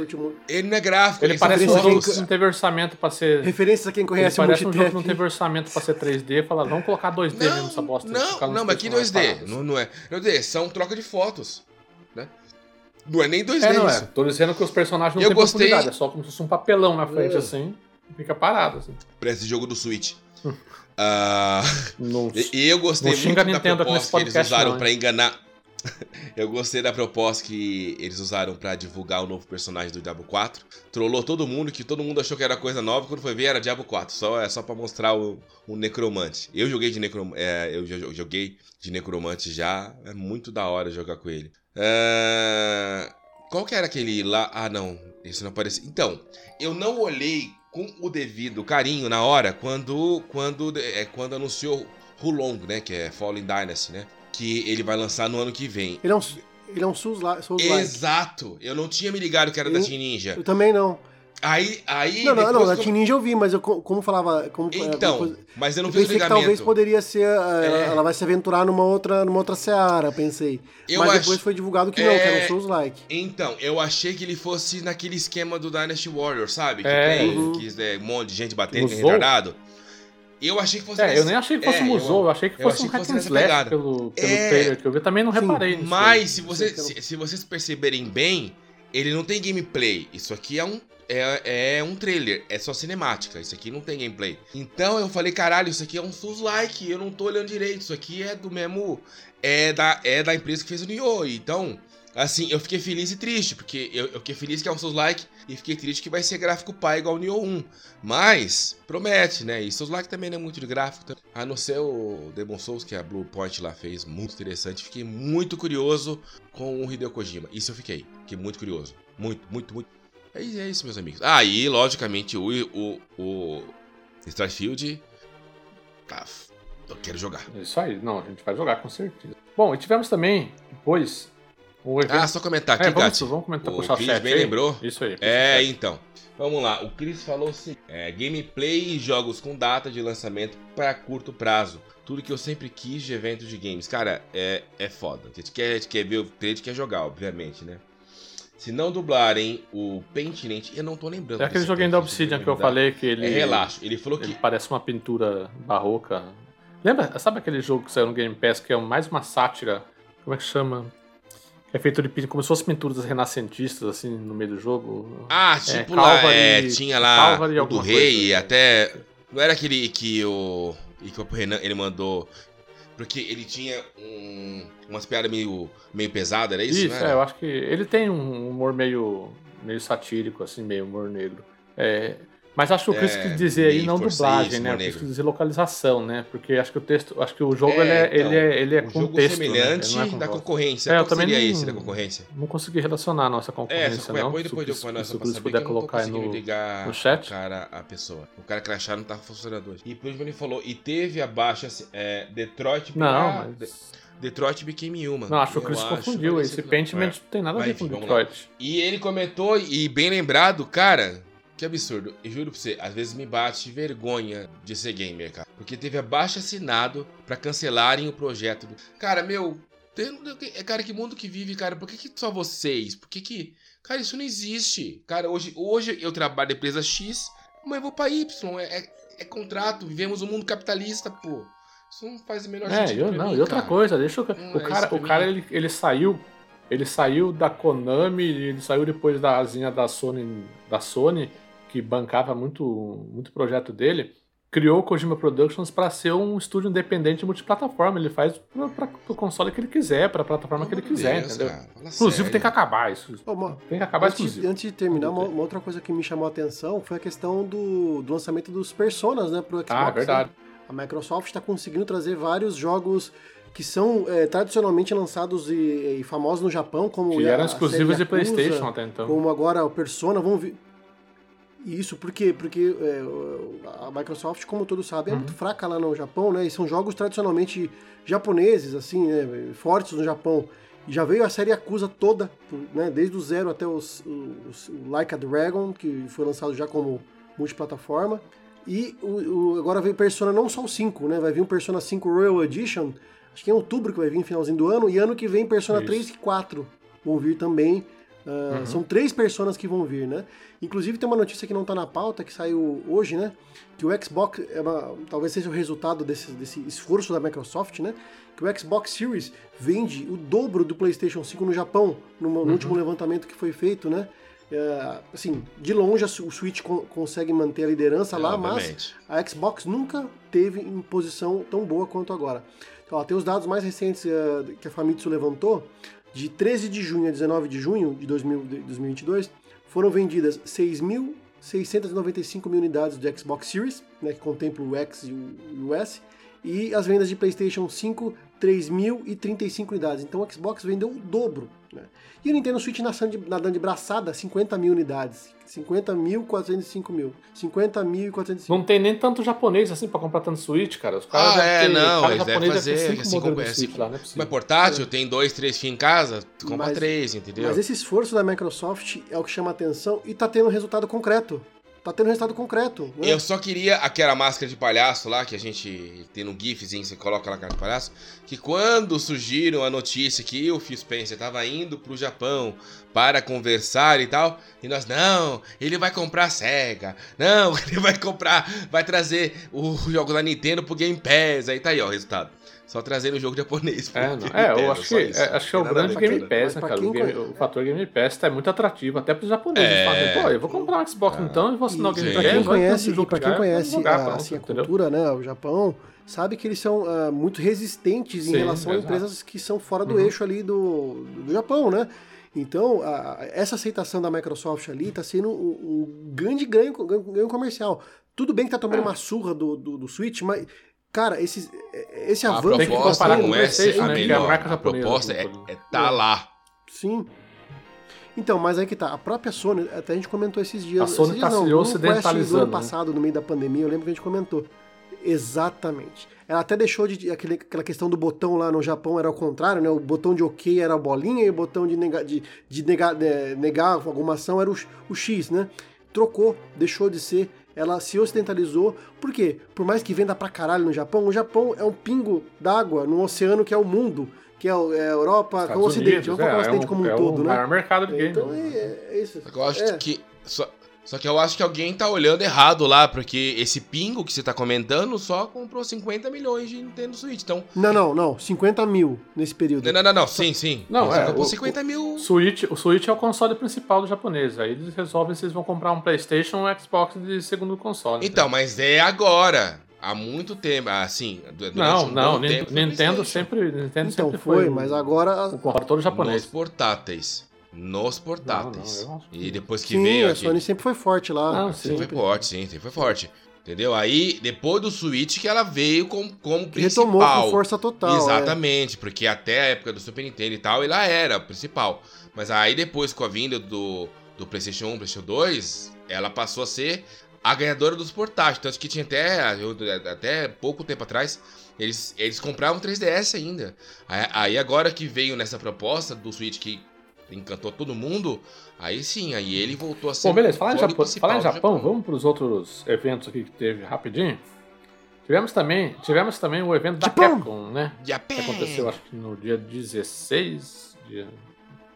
ele não é gráfico,
Ele
ele
parece um jogo que não teve orçamento pra ser.
Referências a quem
Ele
conhece o
parece um jogo que não teve orçamento pra ser 3D. Fala, vamos colocar 2D mesmo nessa bosta.
Não, não, mas aqui
personagens
2D.
parados.
Não, não é. 2D, são troca de fotos. Né? Não é nem 2D
É, não é.
isso.
Tô dizendo que os personagens não
Eu
têm
gostei-
profundidade. É só como se fosse um papelão na frente
É.
assim. Fica parado, assim.
Pra esse jogo do Switch.
Não,
e e eu gostei
Não
muito da proposta que eles usaram
não,
pra enganar. eu gostei da proposta que eles usaram pra divulgar o novo personagem do Diablo 4. Trollou todo mundo, que todo mundo achou que era coisa nova, quando foi ver era Diablo 4. Só, é só pra mostrar o, o Necromante. Eu joguei de Necromante. eu já joguei de Necromante já. É muito da hora jogar com ele. Ah, qual que era aquele lá? Ah, não. Esse não apareceu. Então, eu não olhei com o devido carinho na hora quando quando é quando anunciou Hulong, né, que é Fallen Dynasty, né, que ele vai lançar no ano que vem.
Ele é um, ele é um Souls-like. Souls-like.
Exato. Eu não tinha me ligado que era da
Eu-
Team Ninja.
Eu também não.
Aí, aí
Não, não, não, da
que eu-
Team Ninja eu vi, mas eu, co- como falava. Como, é,
Então,
coisa-
mas eu não
eu
fiz o
pensei que
ligamento.
talvez poderia ser. ela,
É.
ela vai se aventurar numa outra, numa outra seara, pensei.
Eu
mas
acho-
depois foi divulgado que não, que
É.
era um Souls-like.
Então, eu achei que ele fosse naquele esquema do Dynasty Warrior, sabe? Que
É.
tem
Uhum.
que é um monte de gente batendo, que é retardado. Eu achei que fosse
É,
nesse-
eu nem achei que fosse
É,
um Musou, eu, achei que fosse
achei
um
que
hack
fosse
and slash
pegada.
pelo, pelo
É.
trailer que eu vi. Eu também não
Sim,
reparei nisso.
Mas se, você, se, se vocês perceberem bem, ele não tem gameplay. Isso aqui é um, é, é um trailer, é só cinemática. Isso aqui não tem gameplay. Então eu falei, caralho, isso aqui é um Souls-like, eu não tô olhando direito. Isso aqui é do mesmo. É da, é da empresa que fez o Nioh. Então, assim, eu fiquei feliz e triste, porque eu, eu fiquei feliz que é um Souls-like e fiquei triste que vai ser gráfico pai igual o Nioh 1. Mas, promete, né? E Souls-like também não é muito de gráfico. tá? A não ser o Demon Souls, que a Blue Point lá fez, muito interessante. Fiquei muito curioso com o Hideo Kojima. Isso eu fiquei. Fiquei muito curioso. Muito, muito, muito. É, é isso, meus amigos. Ah, e logicamente o, o, o Starfield. Tá, eu quero jogar.
Isso aí, não, a gente vai jogar com certeza. Bom, e tivemos também, depois, o evento.
Ah, só comentar aqui,
é, vamos,
Gatti.
vamos comentar,
O
puxar chat
bem
aí.
lembrou.
Isso aí.
É, então. Vamos lá. O Chris falou assim: é, gameplay e jogos com data de lançamento para curto prazo. Tudo que eu sempre quis de eventos de games. Cara, é, é foda. A gente, quer, a gente quer ver o gente quer jogar, obviamente, né? Se não dublarem o Pentinent, eu não tô lembrando.
É aquele joguinho da Obsidian que eu falei que ele.
É relaxo. Ele falou
Ele
que.
parece uma pintura barroca. Lembra? Sabe aquele jogo que saiu no Game Pass que é mais uma sátira? Como é que chama? É feito de pin- como se fossem pinturas renascentistas, assim, no meio do jogo.
Ah, tipo
É,
lá, é, tinha lá o do rei
coisa.
até. Não era aquele que o. Que o Renan ele mandou. Porque ele tinha um, umas piadas meio, meio pesadas, era isso?
Isso,
não
é, eu acho que ele tem um humor meio, meio satírico, assim, meio humor negro. É, mas acho que o Chris
É,
quis dizer aí não dublagem,
isso,
né? O Chris quis dizer localização, né? Porque acho que o texto, acho que o jogo
É,
ele é,
então,
ele é, ele é
um
com
jogo
texto, né?
semelhante
não é
da concorrência.
É, eu também
seria
não-
esse da concorrência?
Não consegui relacionar a nossa
É,
concorrência,
só
não.
põe depois eu põe
se, o Chris puder colocar aí no...
ligar
no chat.
o cara, a pessoa. O cara crachá não tá funcionando hoje. E por último ele falou, e teve a baixa, assim, é, Detroit...
Não, mas...
De- Detroit Became Human.
Não, acho que o Chris confundiu. Esse Pentiment
É.
não tem nada a ver com. Detroit.
E ele comentou, e bem lembrado, cara, que absurdo. E juro pra você, às vezes me bate vergonha de ser gamer, cara. Porque teve abaixo assinado pra cancelarem o projeto. do- Cara, meu, tem- é cara, que mundo que vive, cara? Por que, que só vocês? Por que que... Cara, isso não existe. Cara, hoje, hoje eu trabalho na empresa X, eu vou pra Y. É, é, é contrato, vivemos um mundo capitalista, pô. Isso não faz o menor
É,
sentido
eu, não,
mim,
e outra
cara.
coisa, deixa eu...
Não
o
é
cara, o cara ele, ele saiu... Ele saiu da Konami, ele saiu depois da asinha da Sony, da Sony que bancava muito, muito projeto dele. Criou o Kojima Productions para ser um estúdio independente multiplataforma. Ele faz para o console que ele quiser, para a plataforma que ele quiser,
Deus,
entendeu? Inclusive
sério.
tem que acabar isso.
Ô,
Tem que acabar
antes,
exclusivo.
antes de terminar, uma, uma outra coisa que me chamou a atenção foi a questão do, do lançamento dos Personas, né, pro Xbox.
Ah, verdade.
né? A Microsoft está conseguindo trazer vários jogos que são é, tradicionalmente lançados e, e famosos no Japão, como
Que eram exclusivos de PlayStation até então.
como agora o Persona, vamos ver. Isso por quê? Porque é, a Microsoft, como todos sabem, é
Uhum.
muito fraca lá no Japão, né? E são jogos tradicionalmente japoneses, assim, né? Fortes no Japão. E já veio a série Yakuza toda, né? Desde o zero até os, os- o Like a Dragon, que foi lançado já como multiplataforma. E o, o- agora veio Persona não só o 5, né? Vai vir um Persona 5 Royal Edition, acho que é em outubro que vai vir, finalzinho do ano. E ano que vem Persona
Isso.
3 e 4 vão vir também. Ah,
Uhum.
São três personas que vão vir, né? Inclusive tem uma notícia que não tá na pauta, que saiu hoje, né? Que o Xbox, é uma- talvez seja o resultado desse, desse esforço da Microsoft, né? Que o Xbox Series vende o dobro do PlayStation 5 no Japão, no, no
Uhum.
último levantamento que foi feito, né? É, assim, de longe o Switch con- consegue manter a liderança lá, mas
Obviamente.
a Xbox nunca teve em posição tão boa quanto agora. Então, ó, tem os dados mais recentes eh, que a Famitsu levantou. De 13 de junho a 19 de junho de 2000 de 2022, foram vendidas 6.695 mil unidades do Xbox Series, né, que contempla o X e o S, e as vendas de PlayStation 5, 3.035 unidades. Então o Xbox vendeu o dobro Né? E o Nintendo Switch nadando de, nadando de braçada, 50 mil unidades. 50 mil, 405 mil. 50 mil e 405
Não tem nem tanto japonês assim pra comprar tanto Switch, cara. Os caras
Ah, é,
ter-
não,
cada
eles devem
japonês
fazer,
deve ter cinco modelos
como-
de Switch lá, não é possível.
Mas portátil, tem dois, três fios em casa, tu compra
Mas-
três, entendeu?
Mas esse esforço da Microsoft é o que chama atenção e tá tendo resultado concreto. Tá tendo resultado concreto. né?
Eu só queria aquela máscara de palhaço lá, que a gente tem no GIFzinho, você coloca lá cara de palhaço, que quando surgiram a notícia que o Phil Spencer tava indo pro Japão para conversar e tal, e nós, não, ele vai comprar a SEGA, não, ele vai comprar, vai trazer o jogo da Nintendo pro Game Pass, aí tá aí, ó, o resultado. Só trazendo o jogo japonês
É, não. É, eu
Pass,
acho que, é, acho que é o grande. Game Pass, né, cara? O, game- o fator Game Pass tá muito atrativo, até pros japoneses.
É.
Falam pô, eu vou comprar um Xbox então e vou assinar o Game. Pass.
pra quem conhece,
jogo
pra quem conhece
jogar,
a,
pronto,
assim, a cultura, né, o Japão, sabe que eles são ah, muito resistentes em
Sim,
relação a
exato.
empresas que são fora do
Uhum.
eixo ali do, do Japão, né? Então, a- essa aceitação da Microsoft ali tá sendo um, um grande ganho, ganho, ganho comercial. Tudo bem que tá tomando
É.
uma surra do, do, do Switch, mas, cara, esse, esse
A
avanço...
Tem que
proposta não
o
é ser a
né, a
melhor,
marca
a
japonesa
proposta é, é tá lá.
Sim. Então, mas aí que tá, a própria Sony, até a gente comentou esses dias.
A Sony
esses
tá
dias não,
se
no
ocidentalizando,
do ano
né?
passado, no meio da pandemia, eu lembro que a gente comentou. Exatamente. Ela até deixou de. Aquele, aquela questão do botão lá no Japão era ao contrário, né? O botão de OK era a bolinha e o botão de, nega, de, de negar, de negar alguma ação era o, o X, né? Trocou, deixou de ser. Ela se ocidentalizou. Por quê? Por mais que venda pra caralho no Japão, o Japão é um pingo d'água no oceano que é o mundo, que é, é a Europa, que é o Ocidente.
Unidos,
Vamos colocar o
é,
Ocidente
é
como um
é
todo,
o
né?
maior mercado de game.
Então
né?
é, é isso.
Eu acho
É.
que. Só, só que eu acho que alguém tá olhando errado lá, porque esse pingo que você tá comentando só comprou 50 milhões de Nintendo Switch. Então.
Não, não, não. 50 mil nesse período.
Não, não, não, não. Sim, sim.
Não,
Você
é,
comprou
o-
50 mil.
O Switch, o Switch é o console principal do japonês. Aí eles resolvem se eles vão comprar um PlayStation ou um Xbox de segundo console.
Então, mas é agora. Há muito tempo. Assim, durante
não,
um
não,
bom
Nin-
tempo
Nintendo sempre, Nintendo
Então
sempre
foi,
foi,
mas agora.
o console japonês.
Nos portáteis. Nos portáteis.
Não, não, eu
E depois que
Sim,
veio
a
aqui.
Sony sempre foi forte lá.
Não,
Sempre
sim.
foi forte, sim, sempre foi forte. Entendeu? Aí, depois do Switch, que ela veio com, como principal.
Retomou com força total. é.
Exatamente, porque até a época do Super Nintendo e tal, ela era a principal. Mas aí depois, com a vinda do, do PlayStation 1, PlayStation 2, ela passou a ser a ganhadora dos portáteis. Tanto que tinha até, eu- até pouco tempo atrás, eles, eles compravam 3DS ainda. Aí, aí agora que veio nessa proposta do Switch que encantou todo mundo, aí sim, aí ele voltou a ser
Bom, beleza, falar em, Japão,
principal
falar em
do
Japão, vamos para os outros eventos aqui que teve rapidinho. Tivemos também, tivemos também o evento da
Japão!
Capcom, né?
Japão.
Que aconteceu, acho que no dia 16. Dia...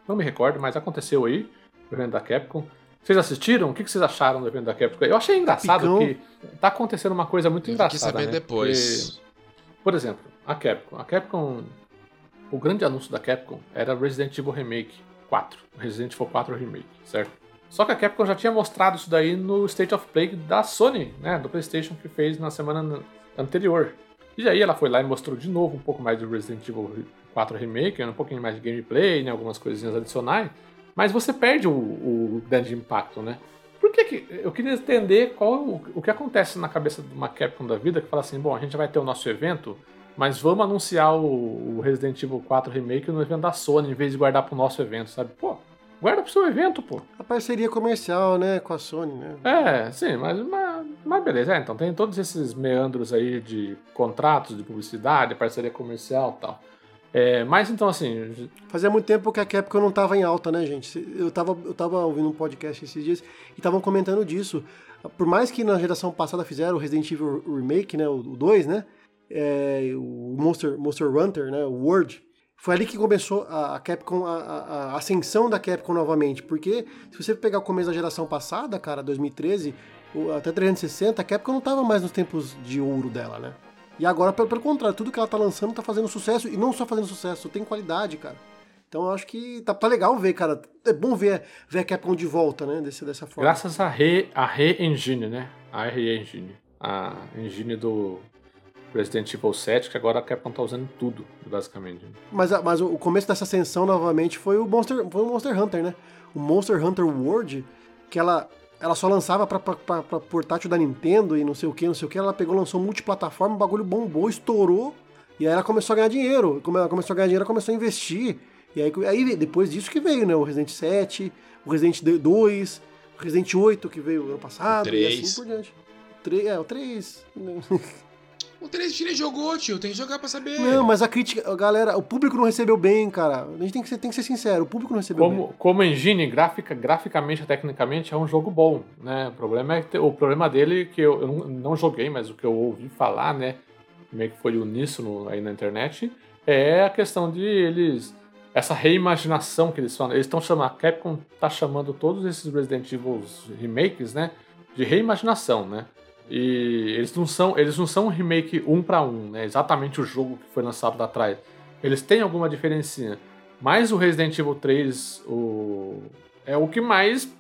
Não me recordo, mas aconteceu aí, o evento da Capcom. Vocês assistiram? O que vocês acharam do evento da Capcom? Eu achei engraçado que tá acontecendo uma coisa muito
Eu
engraçada.
sabendo
né?
depois.
Porque, por exemplo, a Capcom. A Capcom. O grande anúncio da Capcom era Resident Evil Remake 4. Resident Evil 4 Remake, certo? Só que a Capcom já tinha mostrado isso daí no State of Play da Sony, né? Do PlayStation que fez na semana anterior. E aí ela foi lá e mostrou de novo um pouco mais do Resident Evil 4 Remake, um pouquinho mais de gameplay, né, algumas coisinhas adicionais. Mas você perde o, o grande impacto, né? Por que que... Eu queria entender qual o, o que acontece na cabeça de uma Capcom da vida que fala assim, bom, a gente vai ter o nosso evento, mas vamos anunciar o, o Resident Evil 4 Remake no evento da Sony, em vez de guardar pro nosso evento, sabe? Pô, guarda pro seu evento, pô.
A parceria comercial, né, com a Sony, né?
É, sim, mas, mas, mas beleza. É, então tem todos esses meandros aí de contratos, de publicidade, parceria comercial e tal. É, mas então, assim,
Fazia muito tempo que a Capcom não tava em alta, né, gente? Eu tava, eu tava ouvindo um podcast esses dias e estavam comentando disso. Por mais que na geração passada fizeram o Resident Evil Remake, né, o 2, né? É, o Monster, Monster Hunter, né, o World. Foi ali que começou a a Capcom, a, a- a ascensão da Capcom novamente. Porque se você pegar o começo da geração passada, cara, 2013, o- até 360, a Capcom não tava mais nos tempos de ouro dela, né? E agora, pelo, pelo contrário, tudo que ela tá lançando tá fazendo sucesso, e não só fazendo sucesso, tem qualidade, cara. Então eu acho que tá, tá legal ver, cara. É bom ver, ver a Capcom de volta, né? Desse, dessa forma.
graças à Re, a Re Engine, né? A Re Engine. A engine do Resident Evil 7, que agora a Capcom tá usando tudo, basicamente.
Mas, mas o o começo dessa ascensão novamente foi o Monster, foi o Monster Hunter, né? O Monster Hunter World, que ela, ela só lançava pra, pra, pra- pra portátil da Nintendo e não sei o que, não sei o que. Ela pegou, lançou multiplataforma, o bagulho bombou, estourou. E aí ela começou a ganhar dinheiro. Como ela começou a ganhar dinheiro, ela começou a investir E aí, aí depois disso que veio, né? O Resident 7, o Resident 2, o Resident 8 que veio ano passado, e assim por diante. é, o 3.
O 3 nem jogou, tio. Tem que jogar pra saber.
Não, mas a crítica, galera, o público não recebeu bem, cara. A gente tem que ser, tem que ser sincero, o público não recebeu
como,
bem.
Como engine, gráfica, graficamente, tecnicamente, é um jogo bom, né? O problema, é o problema dele, que eu, eu não, não joguei, mas o que eu ouvi falar, né? Meio que foi uníssono aí na internet, é a questão de eles. Essa reimaginação que eles falam. Eles estão chamando. A Capcom tá chamando todos esses Resident Evil remakes, né? De reimaginação, né? E eles não são, eles não são um remake um para um, né? Exatamente o jogo que foi lançado lá atrás. Eles têm alguma diferencinha. Mas o Resident Evil 3 o... é o que mais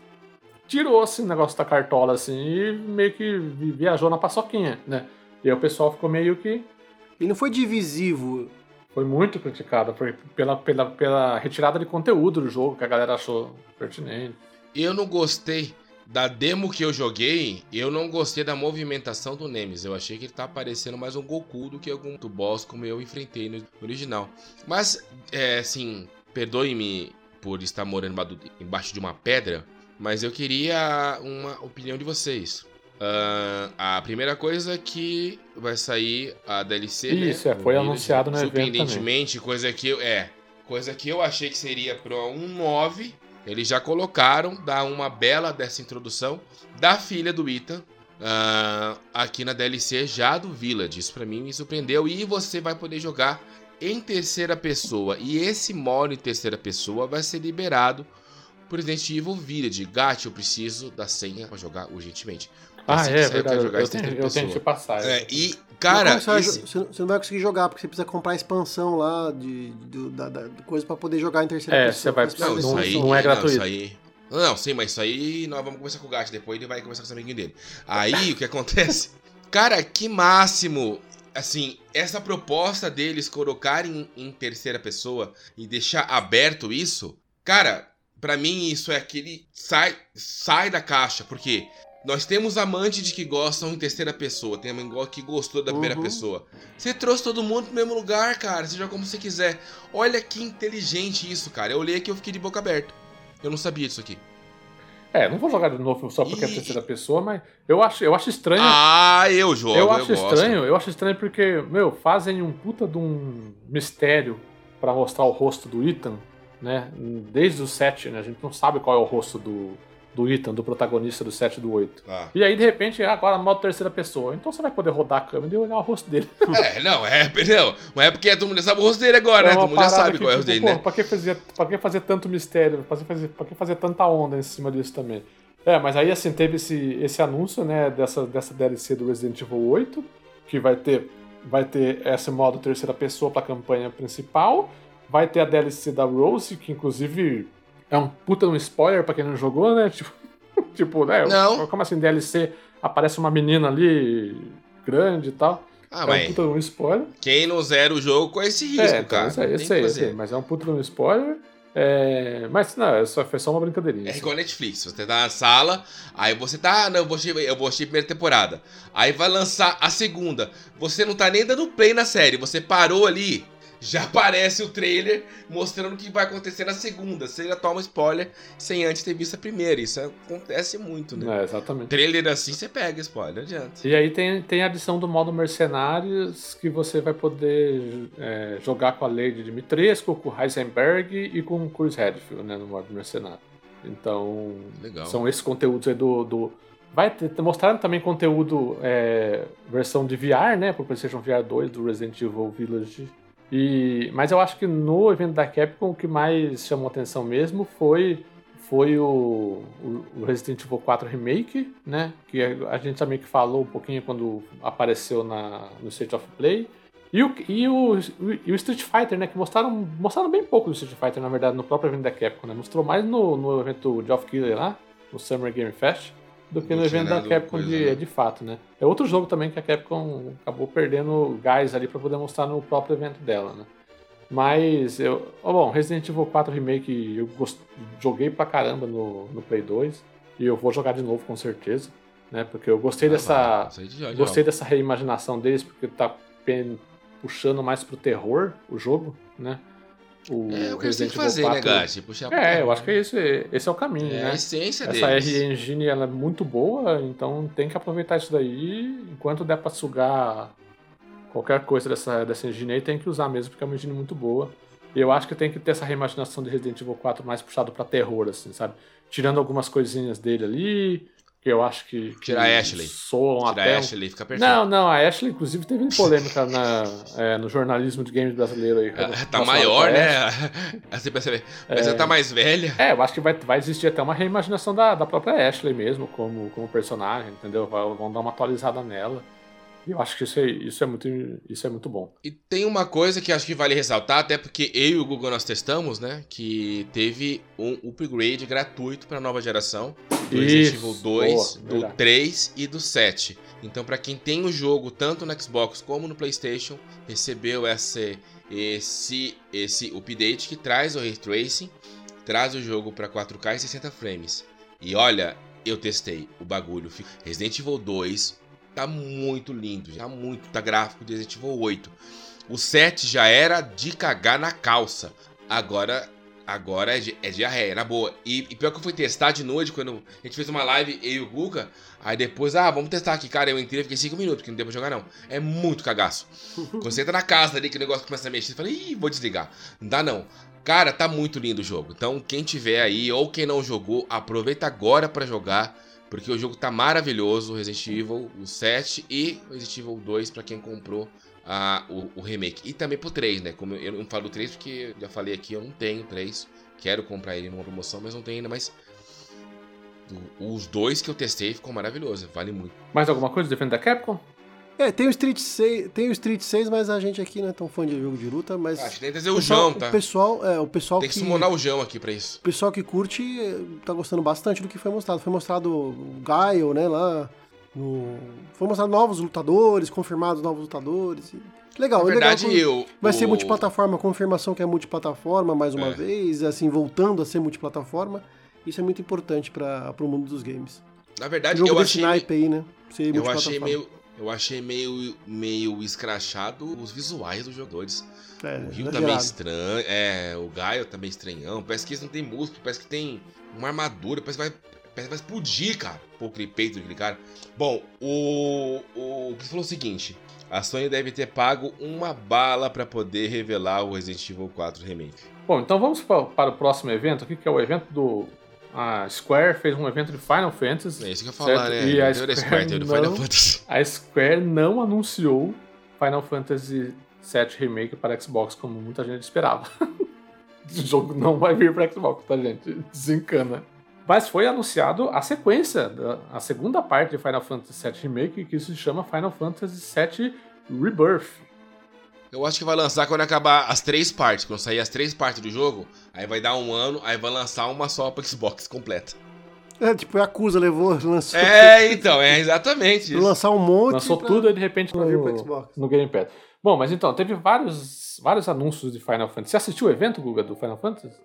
tirou assim, o negócio da cartola assim, e meio que viajou na paçoquinha, né? E aí o pessoal ficou meio que.
Ele não foi divisivo.
Foi muito criticado foi pela, pela, pela retirada de conteúdo do jogo que a galera achou pertinente.
Eu não gostei da demo que eu joguei, eu não gostei da movimentação do Nemesis. Eu achei que ele tá parecendo mais um Goku do que algum do boss como eu enfrentei no original. Mas, é, assim, perdoe-me por estar morando embaixo de uma pedra, mas eu queria uma opinião de vocês. Uh, a primeira coisa é que vai sair a DLC.
Né? Isso, né? é, foi anunciado no evento.
Surpreendentemente, coisa que eu. É. Coisa que eu achei que seria para um 9 eles já colocaram, dá uma bela dessa introdução da filha do Ethan uh, aqui na DLC já do Village. Isso para mim me surpreendeu. E você vai poder jogar em terceira pessoa. E esse modo em terceira pessoa vai ser liberado por Resident Evil Village. Gat, eu preciso da senha para jogar urgentemente.
Ah, assim é, verdade. Eu, eu, tenho, eu tenho que passar.
É, e Cara,
você, esse... vai, você, não vai conseguir jogar, porque você precisa comprar expansão lá de, de, da, da coisa pra poder jogar em terceira
é,
pessoa.
É, você vai não, não, aí, não é gratuito. Não, aí...
não, sim, mas isso aí nós vamos conversar com o Gat depois, ele vai conversar com os amiguinhos dele. Aí o que acontece? Cara, que máximo! Assim, essa proposta deles colocarem em terceira pessoa e deixar aberto isso, cara, para mim isso é aquele sai sai da caixa, porque nós temos amante de que gostam em terceira pessoa, tem amigo que gostou da primeira uhum. pessoa. Você trouxe todo mundo pro mesmo lugar, cara, seja como você quiser. Olha que inteligente isso, cara. Eu olhei aqui e eu fiquei de boca aberta. Eu não sabia disso aqui.
É, não vou jogar de novo só porque e... é terceira pessoa, mas eu acho, eu acho estranho.
Ah, eu jogo.
Eu acho
eu
estranho, eu acho estranho porque, meu, fazem um puta de um mistério para mostrar o rosto do Ethan, né? Desde o 7, né? A gente não sabe qual é o rosto do, do Ethan, do protagonista do 7 e do 8. Ah. E aí, de repente, agora modo terceira pessoa. Então você vai poder rodar a câmera e olhar o rosto dele.
É, não, é, não. Não é porque todo mundo já sabe o rosto dele agora, é né? Todo mundo já sabe que, qual é o rosto tipo, dele, né?
Pra que, fazer, pra que fazer tanto mistério? Pra que fazer, pra que fazer tanta onda em cima disso também? É, mas aí, assim, teve esse, esse anúncio, né, dessa, dessa DLC do Resident Evil 8, que vai ter, vai ter esse modo terceira pessoa pra campanha principal. Vai ter a DLC da Rose, que inclusive é um puta um spoiler pra quem não jogou, né? Tipo, tipo né?
Não.
Como assim, DLC aparece uma menina ali grande e tal.
Ah, é um
puta um spoiler.
Quem não zera o jogo com esse risco, é, então, cara.
Esse, esse, esse, esse, mas é um puta um spoiler. É, mas não, é só, foi só uma brincadeirinha.
É assim. igual a Netflix, você tá na sala, aí você tá, ah, não, eu vou assistir, eu vou assistir a primeira temporada. Aí vai lançar a segunda. Você não tá nem dando play na série, você parou ali, já aparece o trailer mostrando o que vai acontecer na segunda. Você já toma spoiler sem antes ter visto a primeira. Isso acontece muito, né?
É, exatamente.
Trailer assim você pega spoiler, não adianta.
E aí tem, tem a adição do modo Mercenários que você vai poder é, jogar com a Lady Dimitrescu, com o Heisenberg e com o Chris Redfield, né? No modo Mercenário. Então,
Legal.
são esses conteúdos aí do, do Vai ter, mostraram também conteúdo é, versão de VR, né? Pro PlayStation VR 2 do Resident Evil Village e, mas eu acho que no evento da Capcom o que mais chamou atenção mesmo foi foi o, o, Resident Evil 4 Remake, né? Que a gente também que falou um pouquinho quando apareceu na, no State of Play. E o, e o, e o Street Fighter, né? Que mostraram, mostraram bem pouco do Street Fighter, na verdade, no próprio evento da Capcom, né? Mostrou mais no, no evento Geoff Killer lá, no Summer Game Fest do que no evento da Capcom de, né? de fato, né? É outro jogo também que a Capcom acabou perdendo gás ali para poder mostrar no próprio evento dela, né? Mas eu. Oh, bom, Resident Evil 4 Remake eu gost... joguei pra caramba no, no Play 2. E eu vou jogar de novo com certeza. Né? Porque eu gostei ah, dessa. Já, gostei dessa reimaginação deles, porque tá puxando mais pro terror o jogo, né? O
É o que eles têm que
Evil
fazer, né,
4.
Gatti? Puxar pra
É, eu acho que é isso, esse é o caminho,
É
né?
a essência
Essa
deles.
R-Engine ela é muito boa, então tem que aproveitar isso daí. Enquanto der pra sugar qualquer coisa dessa, dessa engine aí, tem que usar mesmo, porque é uma engine muito boa. E eu acho que tem que ter essa reimaginação de Resident Evil 4 mais puxado pra terror, assim, sabe? Tirando algumas coisinhas dele ali, que eu acho que. que
Tirar a Ashley.
Soam
Tirar
até.
a Ashley, fica perfeito.
Não, não, a Ashley, inclusive, teve polêmica na, é, no jornalismo de games brasileiro aí.
Ah, Tá maior, né? Você percebe. Mas ela tá mais velha.
É, eu acho que vai, vai existir até uma reimaginação da, da própria Ashley mesmo, como, como personagem, entendeu? Vão dar uma atualizada nela. Eu acho que isso é, isso é, muito, isso é muito bom.
E tem uma coisa que acho que vale ressaltar, até porque eu e o Google nós testamos, né? Que teve um upgrade gratuito para nova geração do Resident
Isso,
Evil 2,
boa,
do
verdade.
3 e do 7. Então, para quem tem o jogo tanto no Xbox como no PlayStation, recebeu esse esse esse update que traz o ray tracing, traz o jogo para 4K e 60 frames. E olha, eu testei o bagulho. Resident Evil 2 tá muito lindo, já muito, tá gráfico de Resident Evil 8. O 7 já era de cagar na calça. Agora agora é, é diarreia, na boa. E, e pior que eu fui testar de noite, quando a gente fez uma live, eu e o Guga. Aí depois, ah, vamos testar aqui, cara. Eu entrei, fiquei 5 minutos, porque não deu pra jogar, não. É muito cagaço. Quando você entra na casa ali, que o negócio começa a mexer, você fala, ih, vou desligar. Não dá não. Cara, tá muito lindo o jogo. Então, quem tiver aí, ou quem não jogou, aproveita agora pra jogar. Porque o jogo tá maravilhoso, Resident Evil, o 7 e Resident Evil 2 pra quem comprou ah, o, o remake. E também pro 3, né? Como eu, não falo do 3 porque já falei aqui, eu não tenho 3. Quero comprar ele numa promoção, mas não tenho ainda. Mas os dois que eu testei ficou maravilhoso, vale muito.
Mais alguma coisa defendendo da Capcom?
É, tem o Street 6, tem o Street 6, mas a gente aqui não é tão fã de jogo de luta, mas
Acho que tem que trazer
o
o João, tá?
o pessoal, é, o pessoal
Tem que
que
summonar o João aqui pra isso.
o pessoal que curte eh, tá gostando bastante do que foi mostrado. Foi mostrado o Gaio, né, lá no... foi mostrado novos lutadores, confirmados novos lutadores. Legal,
Na
é legal
verdade,
que
eu.
vai ser
o-
multiplataforma, confirmação que é multiplataforma mais uma
É.
vez, assim, voltando a ser multiplataforma. Isso é muito importante para o mundo dos games.
Na verdade,
jogo
eu
desse
achei.
naipe aí, né? Ser
Eu achei meio. Eu achei meio, meio escrachado os visuais dos jogadores.
É,
O Rio tá
exagerado.
meio estranho. É, o Gaio tá meio estranhão. Parece que eles não tem músculo, parece que tem uma armadura, parece que vai, parece que vai explodir, cara. Pô, aquele peito daquele cara. Bom, o. O que falou o seguinte: a Sony deve ter pago uma bala pra poder revelar o Resident Evil 4 Remake.
Bom, então vamos pa- para o próximo evento aqui, que é o evento do. A Square fez um evento de Final Fantasy.
É isso que eu falar, né?
E a Square
Square,
não-
Final Fantasy.
A Square não anunciou Final Fantasy VII Remake para Xbox, como muita gente esperava. o jogo não vai vir para Xbox, tá, gente? Desencana. Mas foi anunciado a sequência, da- a segunda parte de Final Fantasy VII Remake, que se chama Final Fantasy VII Rebirth.
Eu acho que vai lançar quando acabar as três partes. Quando sair as três partes do jogo, aí vai dar um ano, aí vai lançar uma só pra Xbox completa.
É, tipo, a Acusa levou, lançou.
É, então, é exatamente isso.
Lançar um monte.
Lançou
pra-
tudo e de repente no,
pro Xbox.
no Game Pass. Bom, mas então, teve vários, vários anúncios de Final Fantasy. Você assistiu o evento, Guga, do Final Fantasy?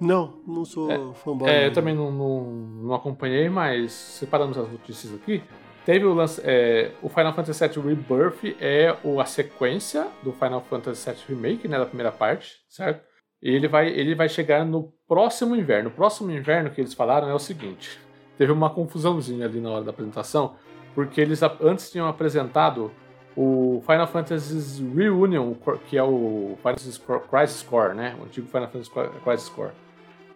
Não, não sou fanboy.
É, eu também não, não, não acompanhei, mas separamos as notícias aqui. Teve o lance. é, o Final Fantasy VII Rebirth é a sequência do Final Fantasy VII Remake, né? Da primeira parte, certo? E ele vai, ele vai chegar no próximo inverno. O próximo inverno que eles falaram é o seguinte: teve uma confusãozinha ali na hora da apresentação, porque eles antes tinham apresentado o Final Fantasy Reunion, que é o Final Fantasy Crisis Core, né? O antigo Final Fantasy Crisis Core.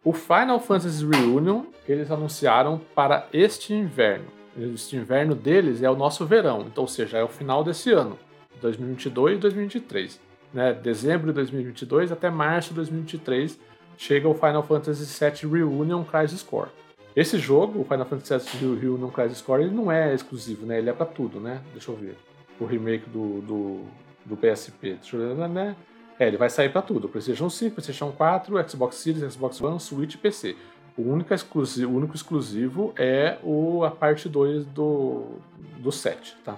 O Final Fantasy Reunion eles anunciaram para este inverno. Este inverno deles é o nosso verão, então, ou seja, é o final desse ano, 2022 e 2023. Né? Dezembro de 2022 até março de 2023 chega o Final Fantasy VII Reunion Crisis Core. Esse jogo, o Final Fantasy VII Reunion Crisis Core, ele não é exclusivo, né? Ele é para tudo, né? Deixa eu ver. O remake do, do, do PSP. Deixa eu ver, né? É, ele vai sair para tudo: PlayStation 5, PlayStation 4, Xbox Series, Xbox One, Switch e PC. O único exclusivo, o único exclusivo é o, a parte 2 do, do set, tá?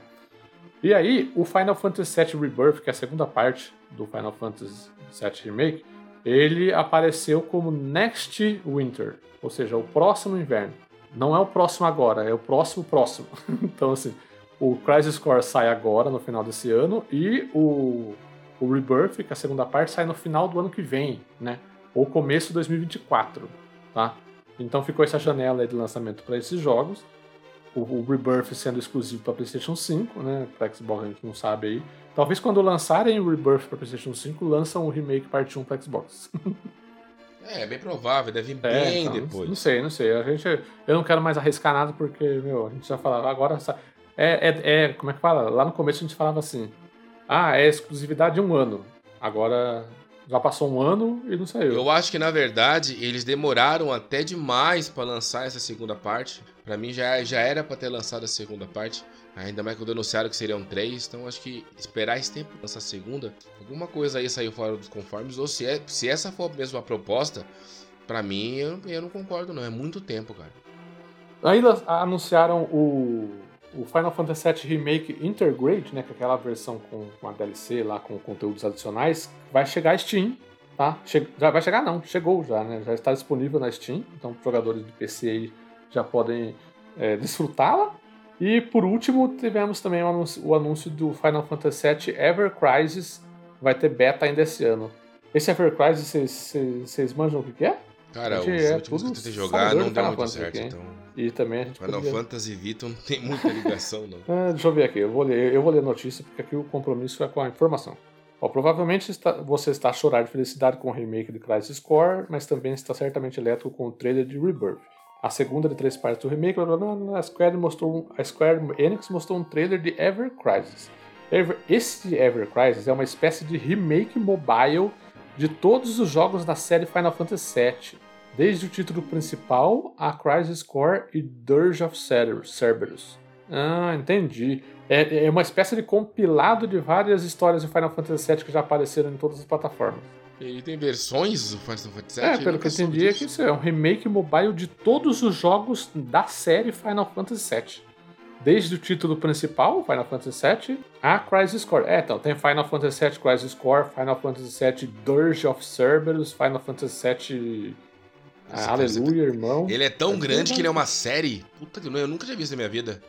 E aí, o Final Fantasy VII Rebirth, que é a segunda parte do Final Fantasy VII Remake, ele apareceu como Next Winter, ou seja, o próximo inverno. Não é o próximo agora, é o próximo próximo. então, assim, o Crisis Core sai agora, no final desse ano, e o o Rebirth, que é a segunda parte, sai no final do ano que vem, né? Ou começo de 2024, tá? Então ficou essa janela de lançamento para esses jogos. O, o, Rebirth sendo exclusivo para PlayStation 5, né? Para Xbox a gente não sabe aí. Talvez quando lançarem o Rebirth para PlayStation 5, lançam o remake parte 1 para Xbox.
É, é bem provável, deve vir é, bem então, depois.
Não sei, não sei. A gente, eu não quero mais arriscar nada porque, meu, a gente já falava, agora. É, é, é, como é que fala? Lá no começo a gente falava assim: ah, é exclusividade de um ano. Agora já passou um ano e não saiu.
Eu acho que na verdade eles demoraram até demais para lançar essa segunda parte. Para mim já, já era para ter lançado a segunda parte. Ainda mais quando anunciaram que seriam três, então acho que esperar esse tempo lançar a segunda, alguma coisa aí saiu fora dos conformes, ou se, é, se essa for mesmo a proposta, para mim eu, eu não concordo não, é muito tempo, cara.
Ainda anunciaram o, o Final Fantasy VII Remake Intergrade, né, que é aquela versão com, com a DLC lá, com conteúdos adicionais, vai chegar a Steam, tá? Che já vai chegar não, chegou já, né? Já está disponível na Steam, então jogadores de PC aí já podem é, desfrutá-la. E por último, tivemos também o anúncio, o anúncio, do Final Fantasy VII Ever Crisis, vai ter beta ainda esse ano. Esse Ever Crisis, vocês manjam o que, que é?
Cara, os é últimos que eu tentei jogar não deu muito certo, então...
E também a gente
Final podia... Fantasy Vita não tem muita ligação, não.
ah, deixa eu ver aqui, eu vou, ler, eu vou ler a notícia, porque aqui o compromisso é com a informação. Ó, provavelmente está, você está a chorar de felicidade com o remake de Crisis Core, mas também está certamente elétrico com o trailer de Rebirth a segunda de três partes do remake, a Square, mostrou, a Square Enix mostrou um trailer de Ever Crisis. Ever, esse Ever Crisis é uma espécie de remake mobile de todos os jogos da série Final Fantasy VII, desde o título principal a Crisis Core e Dirge of Cerberus. Ah, entendi. É, é uma espécie de compilado de várias histórias de Final Fantasy VII que já apareceram em todas as plataformas.
Ele tem versões do Final Fantasy VII?
É, pelo que eu entendi é que isso é um remake mobile de todos os jogos da série Final Fantasy VII. Desde o título principal, Final Fantasy VII, a Crisis Core. É, então, tem Final Fantasy VII Crisis Core, Final Fantasy VII Dirge of Cerberus, Final Fantasy VII... Ah, aleluia, irmão.
Ele é tão é grande que ele é uma série. Puta que eu nunca tinha visto na minha vida.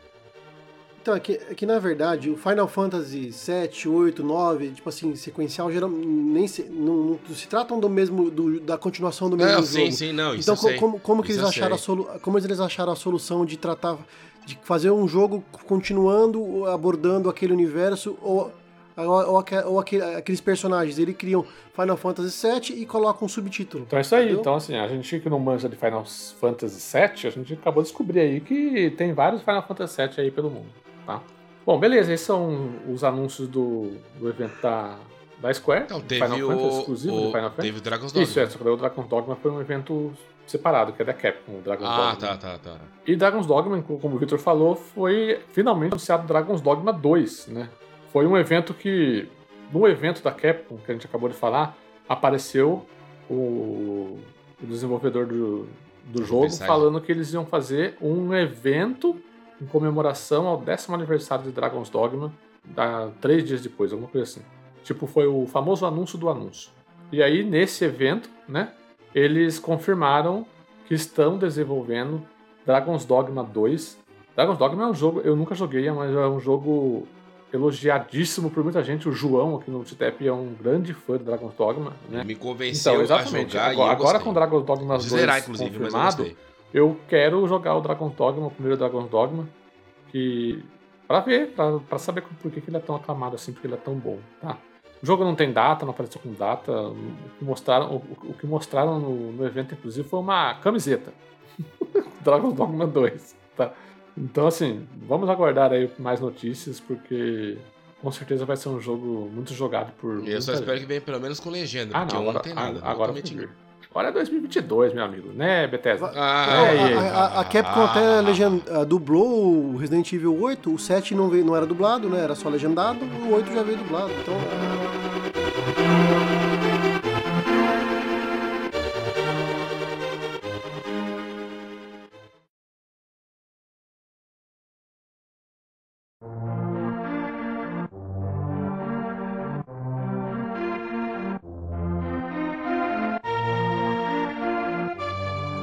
Então, é que, é que na verdade o Final Fantasy 7, 8, 9, tipo assim, sequencial, geral, nem se, não, não, se tratam do mesmo, do, da continuação do mesmo não,
jogo.
Sim,
sim, não, isso
Então, como, como que eles acharam a solu, como eles acharam a solução de tratar, de fazer um jogo continuando, abordando aquele universo, ou ou, ou, aqueles personagens, eles criam Final Fantasy VII e colocam um subtítulo.
Então é isso aí. Entendeu? Então, assim, a gente que não manja de Final Fantasy VII, a gente acabou de descobrir aí que tem vários Final Fantasy VII aí pelo mundo tá? Bom, beleza, esses são os anúncios do, do evento da, da Square.
Então, teve Final o, Fantasy exclusivo o, de Final Fantasy. Teve o Dragon's Dogma.
Isso, é, só que o Dragon's Dogma foi um evento separado, que é da Capcom, o Dragon's
ah,
Dogma.
tá, tá, tá.
E Dragon's Dogma, como o Victor falou, foi finalmente anunciado Dragon's Dogma 2, né? Foi um evento que, no evento da Capcom, que a gente acabou de falar, apareceu o, o desenvolvedor do, do jogo falando que eles iam fazer um evento em comemoração ao décimo aniversário de Dragon's Dogma, da, três dias depois, alguma coisa assim. Tipo, foi o famoso anúncio do anúncio. E aí, nesse evento, né, eles confirmaram que estão desenvolvendo Dragon's Dogma 2. Dragon's Dogma é um jogo, eu nunca joguei, mas é um jogo elogiadíssimo por muita gente. O João aqui no TTP é um grande fã de Dragon's Dogma. Né?
Me convenceu então, exatamente. a jogar
Agora, agora com Dragon's Dogma 2 zerar, confirmado, eu quero jogar o Dragon Dogma, o primeiro Dragon Dogma, que para ver, para saber por que, que ele é tão aclamado assim, porque ele é tão bom, tá? O jogo não tem data, não apareceu com data. O que mostraram, o, o que mostraram no, no, evento, inclusive, foi uma camiseta. Dragon Dogma 2, tá? Então, assim, vamos aguardar aí mais notícias, porque com certeza vai ser um jogo muito jogado por.
Eu só espero que venha pelo menos com legenda,
ah,
porque
não, agora,
não tem nada.
Agora, agora Agora é 2022, meu amigo, né, Bethesda?
Ah, é, é, a, a, a, Capcom ah, até legenda, dublou o Resident Evil 8, o 7 não, veio, não era dublado, né? Era só legendado, o 8 já veio dublado. Então.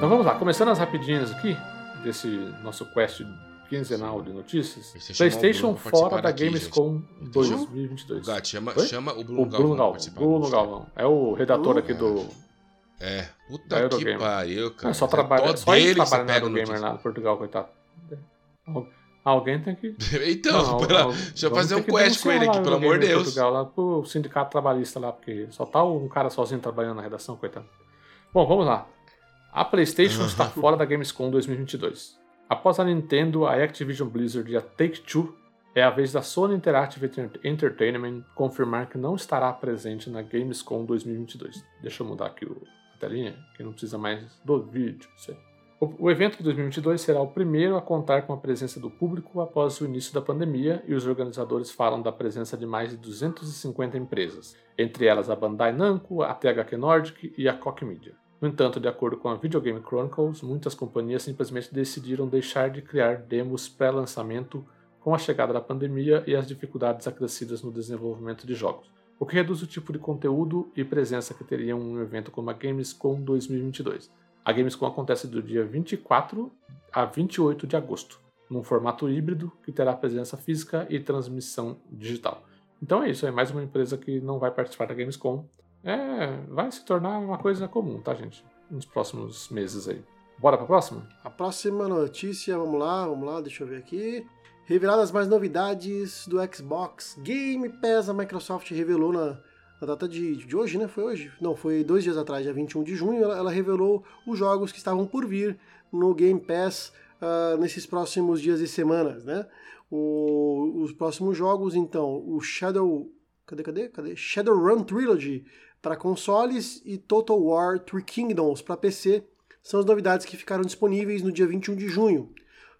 Então vamos lá, começando as rapidinhas aqui, desse nosso quest quinzenal de notícias. PlayStation
Bruno
fora da
daqui,
Gamescom 2022.
Gato, chama,
Oi?
chama o Bruno
O Bruno
Galvão
Galvão. Bruno Galvão. É o redator
Uh,
aqui do.
É, puta que pariu, cara.
É, só trabalha, só ele trabalha na Eurogamer
notícia.
lá no Portugal, coitado. Al- Alguém tem que.
Então,
Não,
pela- deixa eu fazer um
que
quest com ele aqui, pelo amor de Deus.
Portugal, lá pro sindicato trabalhista lá, porque só tá um cara sozinho trabalhando na redação, coitado. Bom, vamos lá. A PlayStation está fora da Gamescom 2022. Após a Nintendo, a Activision Blizzard e a Take-Two, é a vez da Sony Interactive Enter- Entertainment confirmar que não estará presente na Gamescom 2022. Deixa eu mudar aqui o- a telinha, que não precisa mais do vídeo. O, o evento de 2022 será o primeiro a contar com a presença do público após o início da pandemia e os organizadores falam da presença de mais de 250 empresas, entre elas a Bandai Namco, a THQ Nordic e a Koch Media. No entanto, de acordo com a Video Game Chronicles, muitas companhias simplesmente decidiram deixar de criar demos pré-lançamento com a chegada da pandemia e as dificuldades acrescidas no desenvolvimento de jogos, o que reduz o tipo de conteúdo e presença que teria um evento como a Gamescom 2022. A Gamescom acontece do dia 24 a 28 de agosto, num formato híbrido que terá presença física e transmissão digital. Então é isso, é mais uma empresa que não vai participar da Gamescom. É, vai se tornar uma coisa comum, tá, gente? Nos próximos meses aí. Bora pra próxima?
A próxima notícia, vamos lá, vamos lá, deixa eu ver aqui. Reveladas mais novidades do Xbox Game Pass, a Microsoft revelou na, na data de, de hoje, né? Foi hoje? Não, foi dois dias atrás, dia 21 de junho, ela, ela revelou os jogos que estavam por vir no Game Pass ah, nesses próximos dias e semanas, né? O- os próximos jogos, então, o Shadow... Cadê, cadê, cadê? Shadowrun Trilogy para consoles e Total War Three Kingdoms para PC são as novidades que ficaram disponíveis no dia 21 de junho.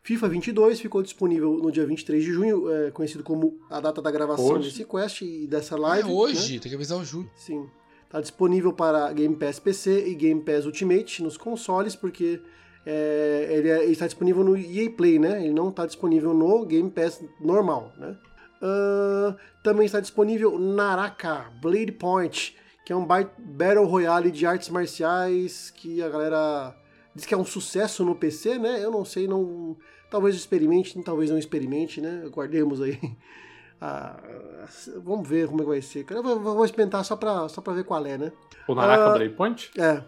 FIFA 22 ficou disponível no dia 23 de junho, é, conhecido como a data da gravação
Hoje.
desse quest e dessa live.
é hoje,
né?
tem que avisar o Júlio.
Sim. Está disponível para Game Pass PC e Game Pass Ultimate nos consoles, porque é, ele, é- está disponível no EA Play, né? Ele não está disponível no Game Pass normal, né? Ahn, também está disponível Naraka Blade Point, que é um ba- Battle Royale de artes marciais que a galera diz que é um sucesso no PC, né? Eu não sei, não. Talvez experimente, talvez não experimente, né? Guardemos aí. Ah, vamos ver como é que vai ser. Cara, eu vou, vou experimentar só pra, só pra ver qual é, né?
O Naraka
Ah,
Blade Point?
É.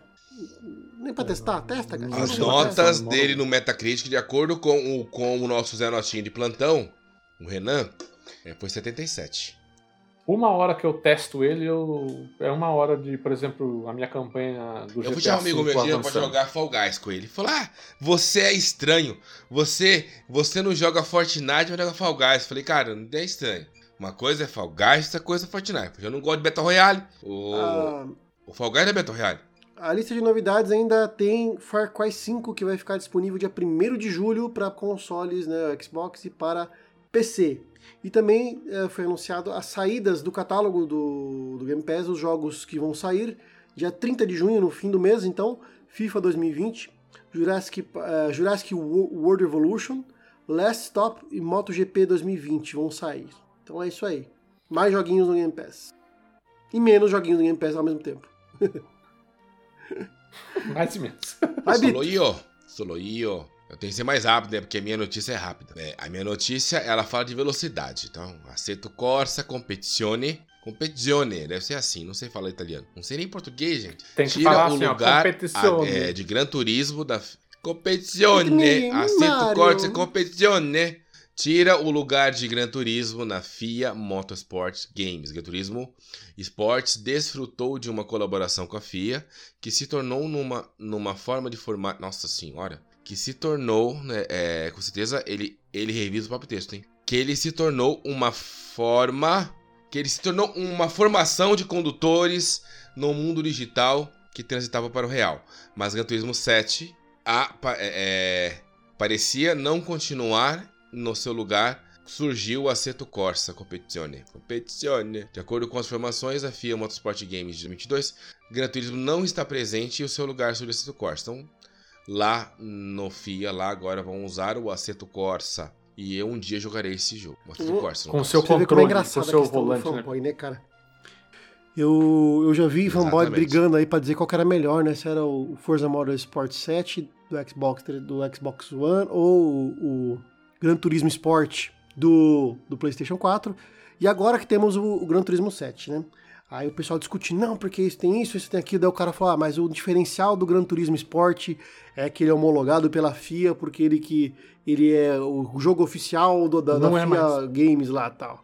Nem pra testar, testa, cara.
As notas dele no Metacritic, de acordo com o, com o nosso Zé Notinho de plantão, o Renan, é, foi 77.
Uma hora que eu testo ele, eu... é uma hora de, por exemplo, a minha campanha do GTA
Eu fui chamar um amigo meu dia pra jogar Fall Guys com ele. Ele falou: Ah, você é estranho. Você você não joga Fortnite, mas joga Fall Guys. Eu falei, cara, não é estranho. Uma coisa é Fall Guys, outra coisa é Fortnite. Eu não gosto de Battle Royale. O,
Ah,
o Fall Guys é Battle Royale.
a lista de novidades ainda tem Far Cry 5, que vai ficar disponível dia 1 de julho para consoles, né, Xbox e para PC. E também eh, foi anunciado as saídas do catálogo do, do Game Pass, os jogos que vão sair dia 30 de junho, no fim do mês, então, FIFA 2020, Jurassic, eh, Jurassic Wo- World Evolution, Last Stop e MotoGP 2020 vão sair. Então é isso aí. Mais joguinhos no Game Pass. E menos joguinhos no Game Pass ao mesmo tempo.
Mais ou menos.
Vai, Bito.
Solo io. Solo io. Eu tenho que ser mais rápido, né? Porque a minha notícia é rápida. É, a minha notícia, ela fala de velocidade. Então, Assetto Corsa Competizione. Competizione, deve ser assim, não sei falar italiano. Não sei nem português, gente.
Tem que
Tira
falar
o
assim, ó,
lugar
competizione.
a- é, de Gran Turismo da Competizione. Assetto Corsa Competizione. Tira o lugar de Gran Turismo na FIA Motorsport Games. Gran Turismo Sports desfrutou de uma colaboração com a FIA que se tornou numa, numa forma de formato. Nossa senhora! Que se tornou, né, é, com certeza, ele, ele revisa o próprio texto, hein? Que ele se tornou uma forma. Que ele se tornou uma formação de condutores no mundo digital que transitava para o real. Mas Gran Turismo 7 a, é, é, parecia não continuar no seu lugar. Surgiu o Assetto Corsa Competizione. Competizione. De acordo com as informações da FIA Motorsport Games de 2022, Gran Turismo não está presente e o seu lugar surge o Assetto Corsa. Então, lá no FIA, lá agora vão usar o Assetto Corsa. E eu um dia jogarei esse jogo. O
Uhum.
Corsa.
Com
caso.
seu
Você vê como é
controle,
engraçado
com seu
a questão
volante,
do
né?
fanboy, né, cara? Eu, eu já vi fanboy brigando aí pra dizer qual que era melhor, né? Se era o Forza Motorsport 7 do Xbox, do Xbox One ou o, Gran Turismo Sport do, do PlayStation 4. E agora que temos o, o Gran Turismo 7, né? Aí o pessoal discute, não, porque isso tem isso, isso tem aquilo. Daí o cara fala, ah, mas o diferencial do Gran Turismo Sport é que ele é homologado pela FIA, porque ele que ele é o jogo oficial do, da, da
é
FIA
mais.
Games lá tal.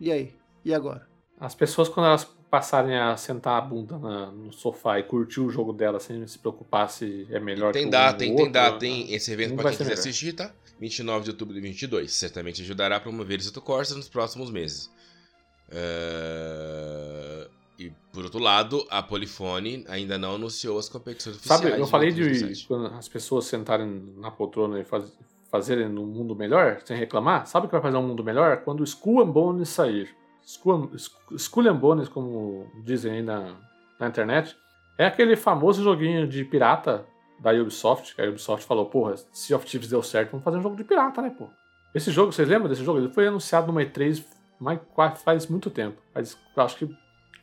E aí? E agora?
As pessoas, quando elas passarem a sentar a bunda na- no sofá e curtir o jogo dela sem se preocupar se é melhor
Tem
que o
data,
um
tem,
ou
tem
outro,
data, tem esse evento
vai
quem
ser
quiser
melhor.
assistir, tá? 29 de outubro de 2022. Certamente ajudará a promover esse Corsa nos próximos meses. É, E por outro lado, a Polyphony ainda não anunciou as competições oficiais.
Sabe, eu falei de
Turismo 7.
quando as pessoas sentarem na poltrona e faz- fazerem um mundo melhor, sem reclamar. Sabe o que vai fazer um mundo melhor? Quando o Skull and Bones sair. Skull, Sk- Skull and Bones, como dizem aí na, na internet, é aquele famoso joguinho de pirata da Ubisoft, que a Ubisoft falou, porra, Sea of Thieves deu certo, vamos fazer um jogo de pirata, né, pô? Esse jogo, vocês lembram desse jogo? Ele foi anunciado numa E3 qua- faz muito tempo. Faz, acho que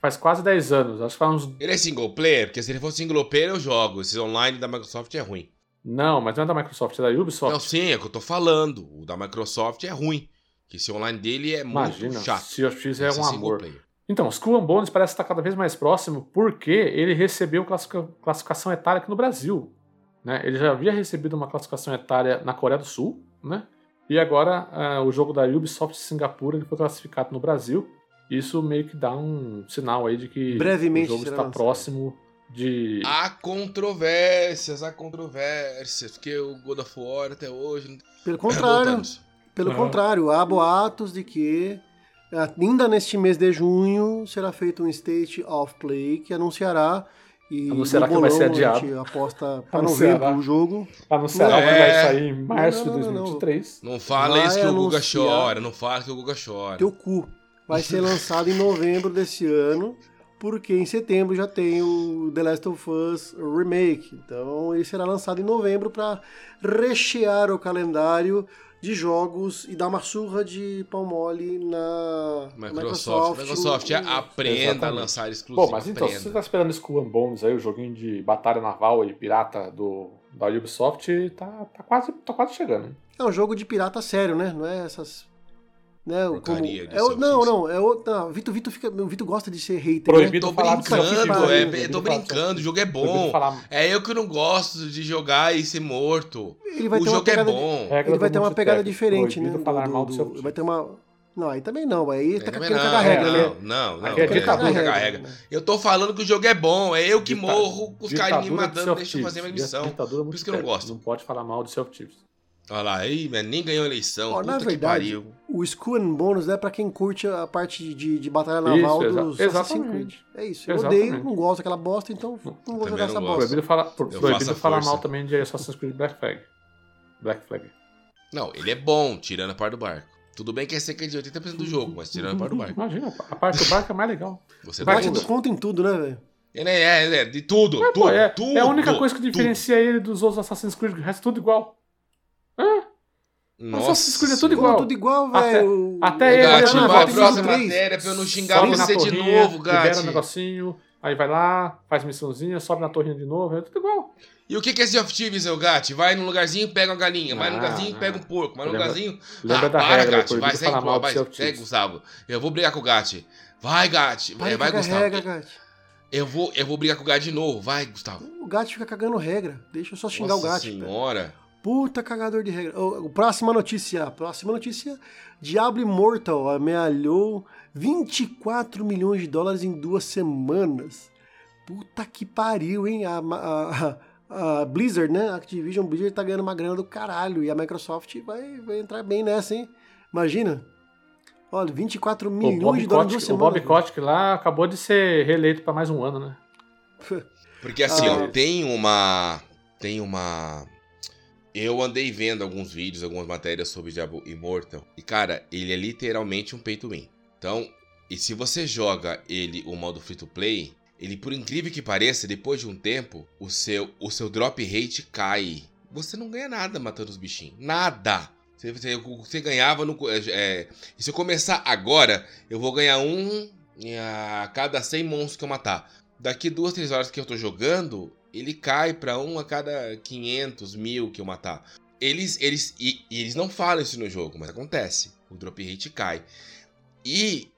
faz quase 10 anos. Acho que faz uns
Ele é single player? Porque se ele for single player, eu jogo. Esse online da Microsoft é ruim.
Não, mas não é da Microsoft, é da Ubisoft.
Não, sim, é o que eu tô falando. O da Microsoft é ruim. Que esse online dele é
Imagina,
muito chato.
Sea of Thieves é um
single
amor.
player.
Então, Skull and Bones parece estar cada vez mais próximo porque ele recebeu classifica- classificação etária aqui no Brasil. Né? Ele já havia recebido uma classificação etária na Coreia do Sul, né? E agora ah, o jogo da Ubisoft Singapura ele foi classificado no Brasil. Isso meio que dá um sinal aí de que
Brevemente
o jogo está
lançado.
próximo de.
Há controvérsias, há controvérsias. Porque o God of War até hoje.
Pelo contrário,
Voltamos.
pelo
Ah.
contrário, há boatos de que ainda neste mês de junho será feito um State of Play que anunciará e
Anunciará
no
que vai ser
bolão a
adiado.
gente aposta para novembro o jogo.
Anunciará
Não,
que
é.
vai sair em março
Não,
de
não, não, não.
2023.
Não fala
Vai
isso que o Guga chora. Não fala que o Guga chora.
Teu cu. Vai ser lançado em novembro desse ano, porque em setembro já tem o The Last of Us Remake. Então ele será lançado em novembro para rechear o calendário de jogos e dar uma surra de pau mole na
Microsoft. Microsoft, é
no-
aprenda a
Exatamente.
lançar exclusivo.
Bom, mas então, se você
aprenda.
tá esperando Skull and Bones aí, o joguinho de batalha naval e pirata do, da Ubisoft, tá, tá, quase, tá quase chegando. hein?
É um jogo de pirata sério, né? Não é essas. Né, como,
Porcaria
é o, não, não, é o, não, Vitor, Vitor fica, o Vitor gosta de ser hater,
Proibido
né?
Tô
falar do
brincando,
Thieves,
é, é, tô brincando, o jogo é bom. É eu que não gosto de jogar e ser morto.
Ele vai
o
ter
jogo é
de-
bom.
Ele vai ter uma pegada
multiplayer,
diferente, né?
falar
do-
mal do
do-
seu
vai ter uma. Não, aí também não, aí tá querendo
não,
cagar regra,
não,
né?
Não, não,
Aqui é
não,
ditadura,
cagar
né?
regra. Eu tô falando que o jogo é bom, é eu que
Dita-
morro com os carinhos me matando, deixa eu fazer minha missão. Por isso que eu não gosto.
Não pode falar mal do Sea of Thieves.
Olha lá, aí, nem ganhou eleição.
Ó,
Puta
na
que
verdade,
pariu.
o Skull and Bones é pra quem curte a parte de, de batalha naval
Isso, exa-
dos Assassin's Creed. É isso. Eu
Exatamente.
odeio, não gosto daquela bosta, então não vou
Também
jogar essa
gosto.
bosta.
Proibido falar, proibido
a
falar mal também de Assassin's Creed Black Flag. Black Flag.
Não, ele é bom, tirando a parte do barco. Tudo bem que é cerca de 80% do jogo, mas tirando a parte do barco.
Imagina, a parte do barco é mais legal.
Você tá
Parte
tudo.
do conto em tudo, né, velho?
Ele é, é, é, de tudo,
Mas,
tudo,
pô, é,
tudo.
é a única coisa que
tudo.
diferencia ele dos outros Assassin's Creed, o resto é tudo igual.
Nossa.
Creed é tudo
Pô,
igual.
tudo igual,
Até-
velho.
até
O-
ele,
Gato,
Gato, vai
volta
a próxima matéria pra eu não xingar
Sobe
você de
torrinha,
novo,
libera
Gatti.
um negocinho, aí vai lá, faz missãozinha, sobe na torrinha de novo, é tudo igual.
E o que que é Sea of Thieves, seu Gatti? Vai num lugarzinho, pega uma galinha. Vai num
Ah,
lugarzinho,
não.
pega um porco. Vai num lugarzinho...
Lembra
ah,
da
para,
regra,
Gatti.
proibido
Vai,
falar mal
vai,
Thieves.
Gustavo. Eu vou brigar com o Gatti. Vai, Gatti.
Para
É,
de
vai, Gustavo.
regra, Gatti.
Eu vou, eu vou brigar com o Gatti de novo. Vai, Gustavo.
O gato fica cagando regra. Deixa eu só xingar
Nossa
o gato.
senhora.
Puta cagador de regra. O, o- próxima notícia. Próxima notícia. Diablo Immortal amealhou 24 milhões de dólares em duas semanas. Puta que pariu, hein? A, a- a- a Blizzard, né? A Activision Blizzard tá ganhando uma grana do caralho. E a Microsoft vai, vai entrar bem nessa, hein? Imagina. Olha, 24
O
milhões
Bob,
de dólares em duas
Kotick, o
semanas.
Bob Kotick lá acabou de ser reeleito pra mais um ano, né?
Porque assim,
Ah.
ó, tem uma. Tem uma. Eu andei vendo alguns vídeos, algumas matérias sobre Diablo Immortal. E, cara, ele é literalmente um pay to win. Então, e se você joga ele o modo free to play, ele, por incrível que pareça, depois de um tempo, o seu, o seu drop rate cai. Você não ganha nada matando os bichinhos. Nada! Você, você, você ganhava no. É, e se eu começar agora, eu vou ganhar um a cada 100 monstros que eu matar. Daqui duas, três horas que eu tô jogando, ele cai pra um a cada 500 mil que eu matar. eles, eles, e, e eles não falam isso no jogo, mas acontece. O drop rate cai. E,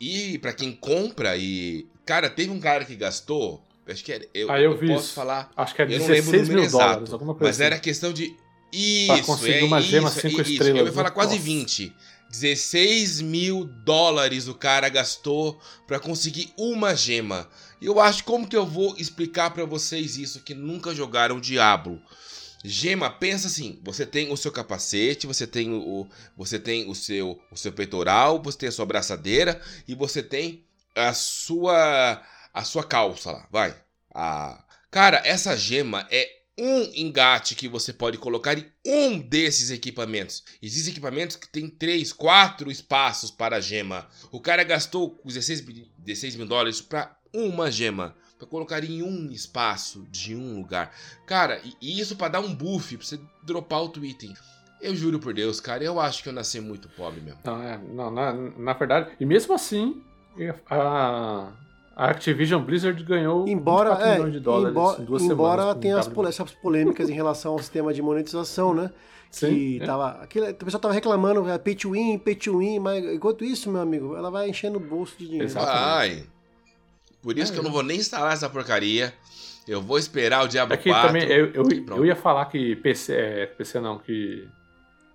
e para quem compra e... Cara, teve um cara que gastou... Acho que era, eu,
Ah, eu
eu
vi
posso
isso.
falar...
Acho que é
Eu não lembro
16 mil dólares,
exato,
alguma coisa
Mas
assim.
era questão de. Isso,
Pra conseguir
é
uma gema
isso,
cinco
isso.
estrelas,
Eu ia falar quase
Nossa.
20. 16 mil dólares o cara gastou pra conseguir uma gema. Eu acho como que eu vou explicar pra vocês isso que nunca jogaram Diablo. Gema, pensa assim, você tem o seu capacete, você tem o, você tem o seu, o seu peitoral, você tem a sua braçadeira e você tem a sua a sua calça lá, vai. A Cara, essa gema é um engate que você pode colocar em um desses equipamentos. Existem equipamentos que tem três, quatro espaços para a gema. O cara gastou 16, bi- 16 mil dólares para uma gema. Para colocar em um espaço de um lugar. Cara, e, isso para dar um buff, para você dropar outro item. Eu juro por Deus, cara, eu acho que eu nasci muito pobre mesmo.
Não, é, não na, na verdade. E mesmo assim, a, a Activision Blizzard ganhou
Embora,
24
é,
milhões de dólares
embora,
em duas
embora
semanas. com
tenha as essas polêmicas em relação ao sistema de monetização, né?
Sim,
que
é.
tava, aquele, o pessoal tava reclamando, é, pay to win, pay to win, mas enquanto isso, meu amigo, ela vai enchendo o bolso de dinheiro.
Exato.
Ai. Por isso
É,
que eu não
eu-
vou nem instalar essa porcaria. Eu vou esperar o Diablo
É que
4.
também eu, eu, eu ia falar que PC, é, PC não, que.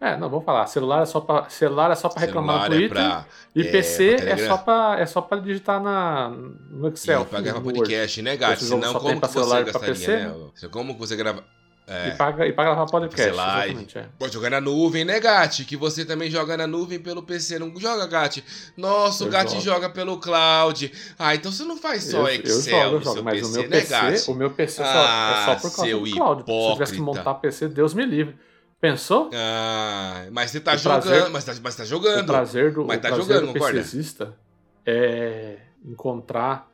É, não, vamos falar. Celular é só pra, celular é só pra reclamar
Celular
no
é
Twitter.
pra-
e
é,
PC é só, pra, é só pra digitar na, no Excel.
e pra gravar podcast, né, gato? Senão, como que você gastaria,
PC,
né? Como que você grava... É,
E, paga, e paga pra podcast.
Live.
Exatamente, é.
Pode jogar na nuvem, né, Gati? Que você também joga na nuvem pelo PC. Não joga, Gati? Nossa, o
Eu
Gati
jogo.
joga pelo cloud. Ah, então você não faz só
eu,
Excel
eu jogo, eu jogo, mas
PC,
o meu
né,
PC,
Gati?
o meu PC só,
Ah,
é só por causa do cloud. Se eu tivesse que
hipócrita.
montar PC, Deus me livre. Pensou?
Ah, mas você tá
O
jogando,
prazer-
mas, tá, mas tá
O
jogando.
prazer do,
Mas
o
tá
prazer
jogando,
do? PCista é encontrar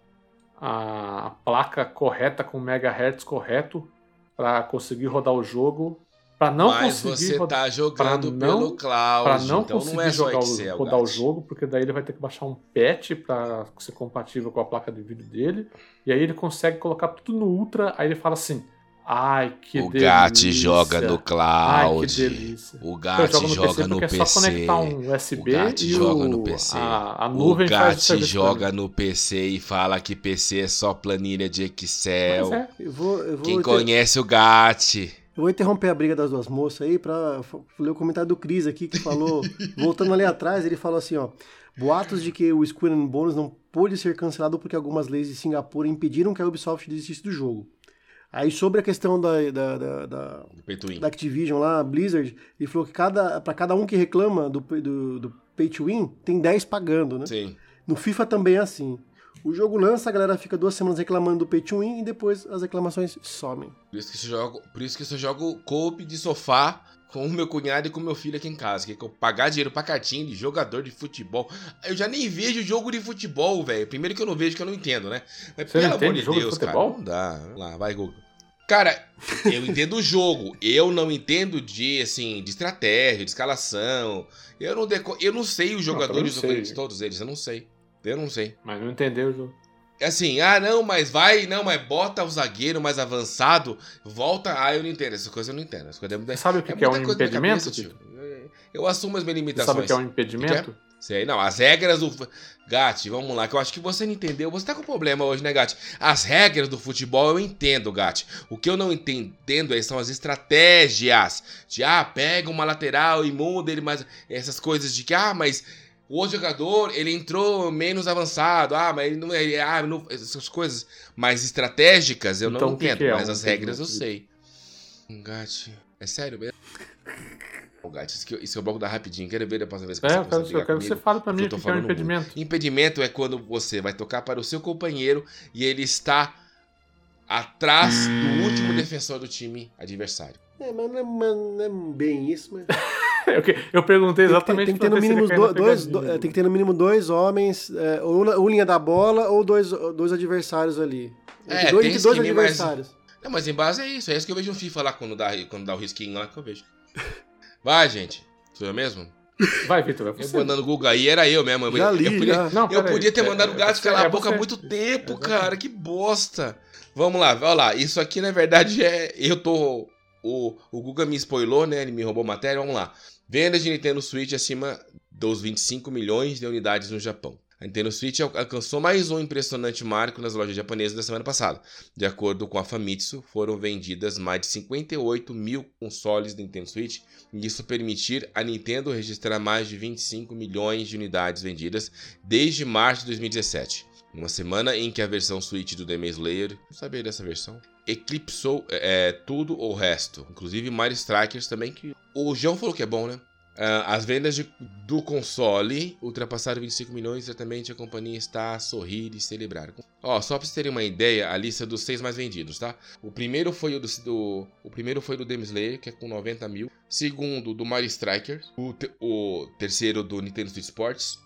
a placa correta com megahertz correto para conseguir rodar o jogo, para não
mas
conseguir
você
rodar
tá jogando
não-
pelo cloud.
para não
então
conseguir
não é
jogar
Excel,
o, rodar o jogo, porque daí ele vai ter que baixar um patch para ser compatível com a placa de vídeo dele, e aí ele consegue colocar tudo no ultra, aí ele fala assim: "Ai, que
o
delícia.
Gati joga no
Ai, que
cloud.
delícia.
o
Eu
Gati
jogo no
joga
PC
no PC.
é só conectar um USB
O Gati
e
joga
o,
no PC.
A, a
O
nuvem o pra
joga no PC e fala que PC é só planilha de Excel.
É.
Eu vou, eu, vou
Quem
inter-
conhece o Gati?
eu vou interromper a briga das duas moças aí pra f- ler o comentário do Cris aqui, que falou, voltando ali atrás, ele falou assim, ó, boatos de que o Skull and Bones não pôde ser cancelado porque algumas leis de Singapura impediram que a Ubisoft desistisse do jogo. Aí sobre a questão da, da, da, da, da Activision lá, Blizzard, ele falou que cada, pra cada um que reclama do, do, do Pay to Win, tem 10 pagando, né?
Sim.
No FIFA também é assim. O jogo lança, a galera fica duas semanas reclamando do Pay to Win e depois as reclamações somem.
Por isso que eu jogo, por isso que eu só jogo coop de sofá com o meu cunhado e com o meu filho aqui em casa. Que é que eu pagar dinheiro pra cartinha de jogador de futebol. Eu já nem vejo jogo de futebol, velho. Primeiro que eu não vejo, que eu não entendo, né? Mas
Você
pelo amor de
jogo de
Deus, cara.
futebol?
Não dá. Vamos lá, vai, Google. Cara, eu entendo o jogo. Eu não entendo de, assim, de estratégia, de escalação. Eu não, deco... eu não sei os jogadores do. Corinthians, todos eles. Eu não sei. Eu não sei.
Mas não entendeu o jogo.
É assim, ah, não, mas vai, não, mas bota o zagueiro mais avançado, volta. Ah, eu não entendo. Essas coisas eu não entendo. Essas coisas
Você sabe o que, que é um impedimento?
cabeça, tio. Eu- assumo as minhas
Você
limitações.
sabe o que é um impedimento?
Sei, não, as regras do. Gatti, vamos lá, que eu acho que você não entendeu. Você tá com problema hoje, né, Gatti? As regras do futebol eu entendo, Gatti. O que eu não entendo aí são as estratégias. De, ah, pega uma lateral e muda ele mais. Essas coisas de que, ah, mas o jogador, ele entrou menos avançado. Ah, mas ele não é. Ah, não, essas coisas mais estratégicas eu
Então,
não
o que
entendo,
que é
mas as regras eu sei. Gatti, é sério mesmo? Gatti, isso que, eu- isso que eu vou dar rapidinho. Quero ver da próxima vez que
É,
você
eu quero,
brigar
eu quero que você fale pra
porque
mim o que, que é um
falando muito.
impedimento.
Impedimento é quando você vai tocar para o seu companheiro e ele está atrás do último defensor do time adversário.
É, mas não é, mas não é bem isso, mas...
Eu, perguntei
Tem que ter,
exatamente
tem que ter no mínimo dois,
pegadinha.
do- é, tem que ter no mínimo dois homens, é, ou, ou linha da bola, ou dois, dois adversários ali.
É,
Entre dois,
tem
entre dois adversários.
Não, mas em base é isso. É isso que eu vejo no FIFA lá quando dá, quando dá o risquinho lá que eu vejo. Vai, gente. Sou eu mesmo?
Vai, Vitor, vai
Eu
você.
mandando Google aí, era eu mesmo. Eu,
Já
eu
li,
podia,
já.
Não,
eu podia ter
é-
mandado o gato
é-
calar
é
a boca há muito tempo,
É
cara. Que bosta. Vamos lá, olha lá. Isso aqui, na verdade, é. Eu tô o, o Guga me spoilou, né? Ele me roubou matéria. Vamos lá. Vendas de Nintendo Switch acima dos 25 milhões de unidades no Japão. A Nintendo Switch alcançou mais um impressionante marco nas lojas japonesas da semana passada. De acordo com a Famitsu, foram vendidas mais de 58 mil consoles da Nintendo Switch, e isso permitir a Nintendo registrar mais de 25 milhões de unidades vendidas desde março de 2017. Uma semana em que a versão Switch do Demon Slayer, não sabia dessa versão, eclipsou é, tudo o resto, inclusive Mario Strikers também, que o João falou que é bom, né? Uh, as vendas de, do console ultrapassaram 25 milhões e certamente a companhia está a sorrir e celebrar. Ó, só para vocês terem uma ideia, a lista dos seis mais vendidos, tá? O primeiro foi o do, do o primeiro foi do Demon Slayer, que é com 90 mil. Segundo, do Mario Strikers. O, te, o terceiro do Nintendo Switch Sports.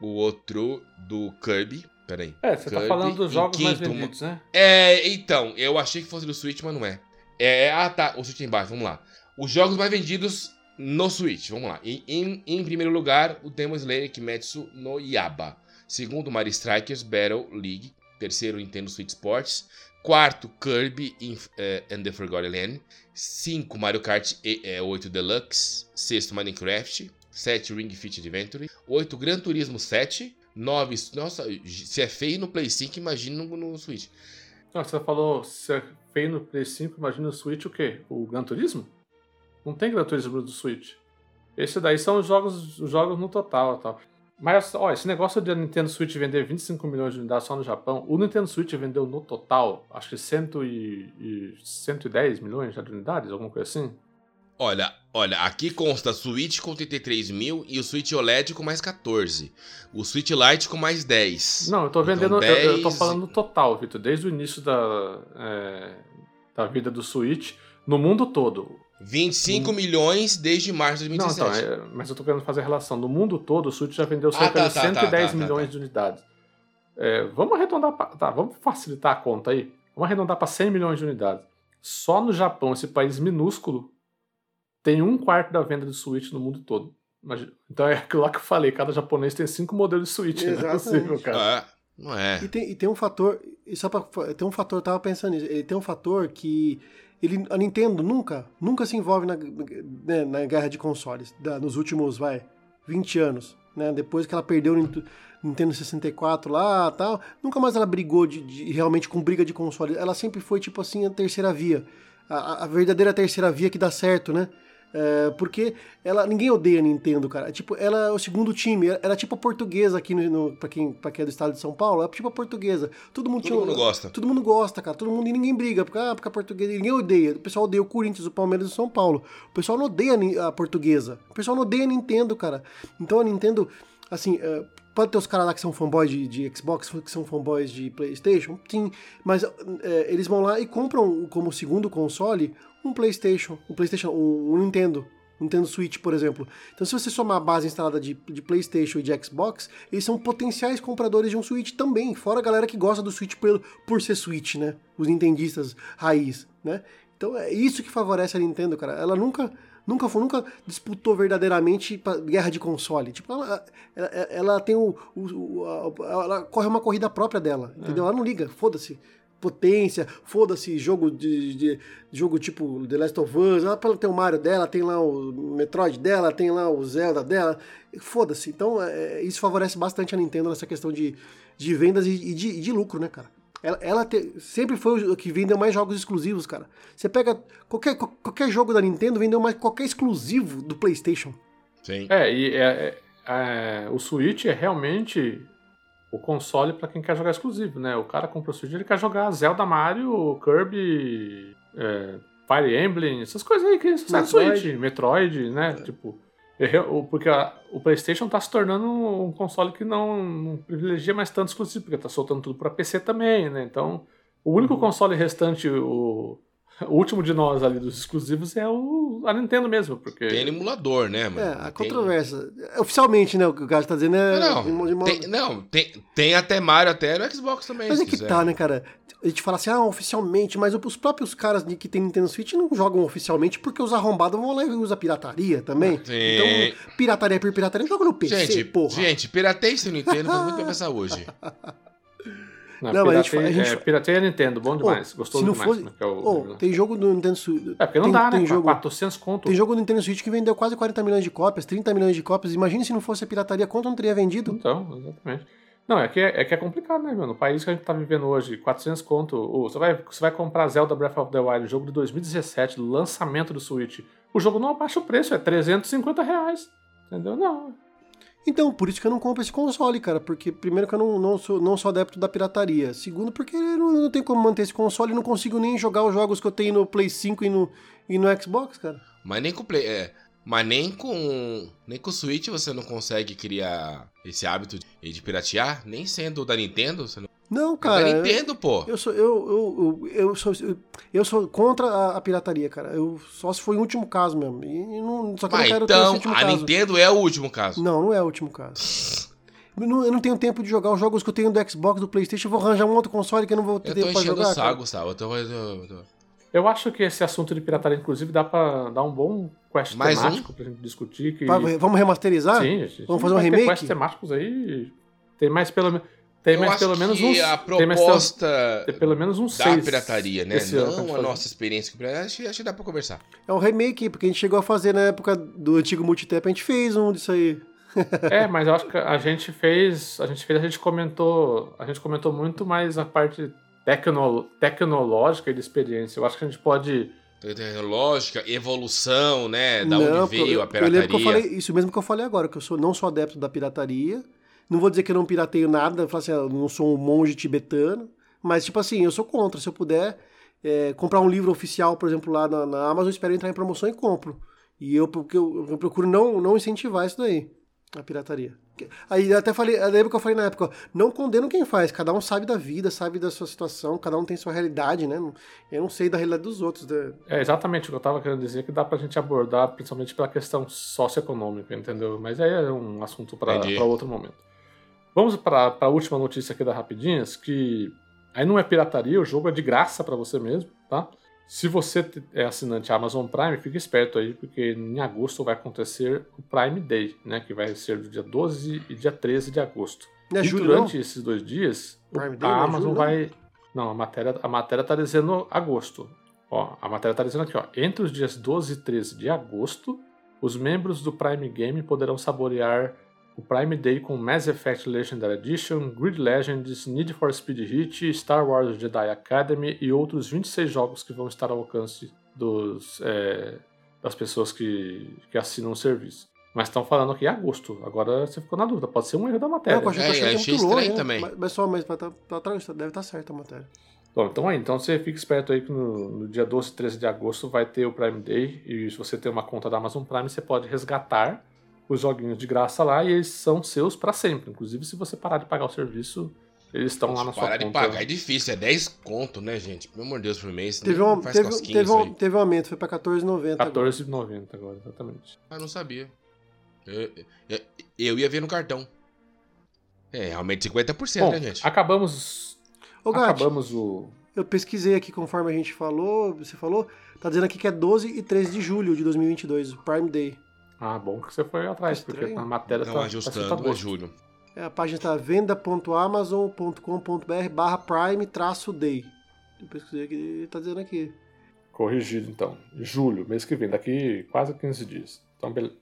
O outro do Kirby. Peraí.
É, você tá
Kirby,
tá falando dos jogos
quinto,
mais vendidos, né?
É, então, eu achei que fosse do Switch, mas não é. É, ah tá, o Switch embaixo, vamos lá. Os jogos mais vendidos no Switch, vamos lá. Em, em, em primeiro lugar, o Demon Slayer Kimetsu no Yaba. Segundo, Mario Strikers Battle League. Terceiro, Nintendo Switch Sports. Quarto, Kirby in, uh, and the Forgotten Land. Cinco, Mario Kart e, é, 8 Deluxe. Sexto, Minecraft. Sete, Ring Fit Adventure. Oito, Gran Turismo 7. Nove, nossa, se é feio no Play 5, imagina no, no Switch.
Não, você falou se é feio no Play 5, imagina no Switch o quê? O Gran Turismo? Não tem Gran Turismo do Switch. Esse daí são os jogos, os jogos no total tal. Mas, ó, esse negócio de a Nintendo Switch vender 25 milhões de unidades só no Japão, o Nintendo Switch vendeu no total, acho que 100 e, e 110 milhões de unidades, alguma coisa assim.
Olha, olha, aqui consta Switch com 33 mil e o Switch OLED com mais 14. O Switch Lite com mais 10.
Não, eu tô então, vendendo, então, 10... eu, eu tô falando no total, Vitor, desde o início da, é, da vida do Switch, no mundo todo.
25 hum. milhões desde março de 2017. Não, então,
é, mas eu tô querendo fazer a relação. No mundo todo, o Switch já vendeu ah, cerca ah, tá, de 110 tá, tá, tá, milhões de unidades. É, vamos arredondar pra, Tá, vamos facilitar a conta aí. Vamos arredondar para 100 milhões de unidades. Só no Japão, esse país minúsculo, tem um quarto da venda de Switch no mundo todo. Imagina. Então é aquilo lá que eu falei, cada japonês tem cinco modelos de Switch, Exatamente. não é possível, cara.
É, não é.
E tem, e tem um fator, e só pra, tem um fator, eu tava pensando nisso, ele tem um fator que ele, a Nintendo nunca, nunca se envolve na, né, na guerra de consoles, da, nos últimos, vai, 20 anos, né, depois que ela perdeu o Nintendo 64 lá tal, nunca mais ela brigou de, de, realmente com briga de consoles, ela sempre foi, tipo assim, a terceira via, a, a verdadeira terceira via que dá certo, né, é, porque ela, ninguém odeia a Nintendo, cara. Tipo, ela é o segundo time. Ela é tipo a portuguesa aqui no, no pra, quem, pra quem é do estado de São Paulo. É tipo a portuguesa. Todo mundo,
todo tinha, mundo gosta.
Todo mundo gosta, cara. Todo mundo e ninguém briga. Porque, ah, porque a portuguesa. Ninguém odeia. O pessoal odeia o Corinthians, o Palmeiras e o São Paulo. O pessoal não odeia a portuguesa. O pessoal não odeia a Nintendo, cara. Então a Nintendo, assim. Uh, Pode ter os caras lá que são fanboys de, de, Xbox, que são fanboys de PlayStation, sim, mas é, eles vão lá e compram como segundo console um PlayStation, um PlayStation, um, um Nintendo, Nintendo Switch, por exemplo. Então, se você somar a base instalada de, de PlayStation e de Xbox, eles são potenciais compradores de um Switch também, fora a galera que gosta do Switch por, por ser Switch, né? Os nintendistas raiz, né? Então, é isso que favorece a Nintendo, cara. Ela nunca nunca foi, nunca disputou verdadeiramente guerra de console. Tipo, ela, ela, ela tem o, o, o a, ela corre uma corrida própria dela, entendeu? É. Ela não liga, foda-se potência, foda-se jogo de, de, jogo tipo The Last of Us, ela tem o Mario dela, tem lá o Metroid dela, tem lá o Zelda dela, foda-se. Então é, isso favorece bastante a Nintendo nessa questão de, de vendas e, e de, de, lucro, né, cara? Ela, ela te, sempre foi o que vendeu mais jogos exclusivos, cara. Você pega qualquer, qualquer jogo da Nintendo, vendeu mais qualquer exclusivo do PlayStation.
Sim. É, e é, é, é, o Switch é realmente o console para quem quer jogar exclusivo, né? O cara compra o Switch, ele quer jogar Zelda, Mario, Kirby, é, Fire Emblem, essas coisas aí que no Switch, Metroid, né? É. Tipo, porque a, o PlayStation tá se tornando um console que não, não, privilegia mais tanto exclusivo, porque tá soltando tudo para PC também, né? Então, o único uhum. console restante, o o último de nós ali dos exclusivos é o, a Nintendo mesmo, porque...
Tem emulador, né,
mano? É, a tem... controvérsia. Oficialmente, né, o que o cara tá dizendo é...
Não, não, tem, não tem, tem, até Mario, até no Xbox também,
Mas é que quiser. tá, né, cara? A gente fala assim, ah, oficialmente, mas os próprios caras que tem Nintendo Switch não jogam oficialmente porque os arrombados vão lá e usam pirataria também. Sim. Então, pirataria por pirataria, joga no PC,
gente,
porra.
Gente, pirateia seu Nintendo, faz muito bem pensar hoje.
Não,
Não, mas a gente a gente
é, pirateia Nintendo, bom demais. Gostou
se não
demais.
fosse-
né, é o-
Oh, tem jogo do Nintendo Switch.
É, porque não
tem,
dá, né?
tem
cara?
jogo,
400 conto.
tem jogo do Nintendo Switch que vendeu quase 40 milhões de cópias, 30 milhões de cópias. Imagine se não fosse a pirataria, quanto não teria vendido?
Então, exatamente. Não, é que é, é que é complicado, né, meu? No país que a gente tá vivendo hoje, 400 conto. ô, você, vai, você vai comprar Zelda Breath of the Wild, jogo de 2017, lançamento do Switch. O jogo não abaixa o preço, é 350 reais. Entendeu? Não.
Então, por isso que eu não compro esse console, cara. Porque, primeiro, que eu não, não, sou, não sou adepto da pirataria. Segundo, porque eu não, não tenho como manter esse console e não consigo nem jogar os jogos que eu tenho no Play 5 e no, e no Xbox, cara.
Mas nem com Play. É, mas nem com. Nem com o Switch você não consegue criar esse hábito de, de piratear, nem sendo da Nintendo. Você não...
Não,
É
cara.
da Nintendo, pô.
Eu sou, eu, eu, eu, eu sou, eu, eu sou contra a, a pirataria, cara. Eu, só se foi o último caso mesmo. E, e não, só que eu
Mas
não quero ter esse
então,
último
a
caso.
Nintendo é o último caso.
Não, não é o último caso. Eu não, eu não tenho tempo de jogar os jogos que eu tenho do Xbox, do Playstation. Eu vou arranjar um outro console que eu não vou ter
Eu tô
tempo pra
enchendo
jogar.
o
cara.
saco, Gustavo. Eu tô, eu tô-
Eu acho que esse assunto de pirataria, inclusive, dá pra dar um bom quest
Mais um?
temático pra gente discutir. Que...
Vamos remasterizar?
Sim, gente.
Vamos fazer um
ter
remake?
quests temáticos aí. Tem mais pelo menos. Tem
Eu
mais pelo menos uns.
a
tem mais
proposta
tem pelo menos uns
da
seis
pirataria, né? Não a nossa experiência com pirataria. Acho, acho que dá pra conversar.
É um remake, porque a gente chegou a fazer na época do antigo Multitap, a gente fez um disso aí.
É, mas eu acho que a gente fez. A gente fez, a gente comentou. A gente comentou muito mais a parte tecno, tecnológica e de experiência. Eu acho que a gente pode.
Tecnológica, evolução, né? Da
Não,
onde veio
eu,
a
eu
pirataria.
lembro que eu falei isso mesmo que eu falei agora, que eu sou, não sou adepto da pirataria. Não vou dizer que eu não pirateio nada, falar assim, ah, eu não sou um monge tibetano, mas tipo assim, eu sou contra. Se eu puder é, comprar um livro oficial, por exemplo, lá na, na Amazon, eu espero entrar em promoção e compro. E eu, porque eu, eu procuro não, não incentivar isso daí, a pirataria. Aí eu até falei, eu lembro que eu falei na época, ó, não condeno quem faz, cada um sabe da vida, sabe da sua situação, cada um tem sua realidade, né? Eu não sei da realidade dos outros. né?
É exatamente o que eu estava querendo dizer, que dá pra gente abordar, principalmente pela questão socioeconômica, entendeu? Mas aí é um assunto para outro momento. Vamos para a última notícia aqui da Rapidinhas, que aí não é pirataria, o jogo é de graça para você mesmo, tá? Se você é assinante Amazon Prime, fique esperto aí, porque em agosto vai acontecer o Prime Day, né? Que vai ser do dia 12 e dia 13 de agosto.
Não é
e
julho,
durante
não?
esses dois dias,
Prime Day
a
não é
Amazon
julho,
vai. Não, a matéria, a matéria tá dizendo agosto. Ó, a matéria tá dizendo aqui, ó. Entre os dias 12 e 13 de agosto, os membros do Prime Game poderão saborear o Prime Day com Mass Effect Legendary Edition, Grid Legends, Need for Speed Heat, Star Wars Jedi Academy e outros 26 jogos que vão estar ao alcance dos, é, das pessoas que, que assinam o serviço. Mas estão falando aqui em agosto. Agora você ficou na dúvida. Pode ser um erro da matéria.
Não, eu achei,
É,
achei, que
achei
é muito longe,
também.
Mas, mas só, mas tá, trás, deve estar certa a matéria.
Bom, então aí, então você fica esperto aí que no, no dia 12 e 13 de agosto vai ter o Prime Day e se você tem uma conta da Amazon Prime, você pode resgatar os joguinhos de graça lá e eles são seus pra sempre. Inclusive, se você parar de pagar o serviço, eles estão lá na sua
Parar de
conta.
pagar é difícil, é 10 conto, né, gente? Pelo amor de Deus, por mês.
Teve
nem
um,
faz
teve, teve, um, teve um aumento, foi pra 14,90. agora.
R$14,90 agora, exatamente.
Ah, não sabia. Eu, eu, eu ia ver no cartão. É, realmente 50%,
Bom,
né, gente?
acabamos.
Ô, Gatti,
acabamos o.
eu pesquisei aqui conforme a gente falou, você falou, tá dizendo aqui que é 12 e 13 de julho de 2022, o Prime Day.
Ah, bom que você foi atrás, porque
Estranho.
na matéria
Não
tá, tá
ajustando,
escrito
é julho.
É, a página está venda.amazon.com.br barra prime traço day. Eu pesquisei aqui, tá dizendo aqui.
Corrigido, então. Julho, mês que vem, daqui quase 15 dias. Então, beleza.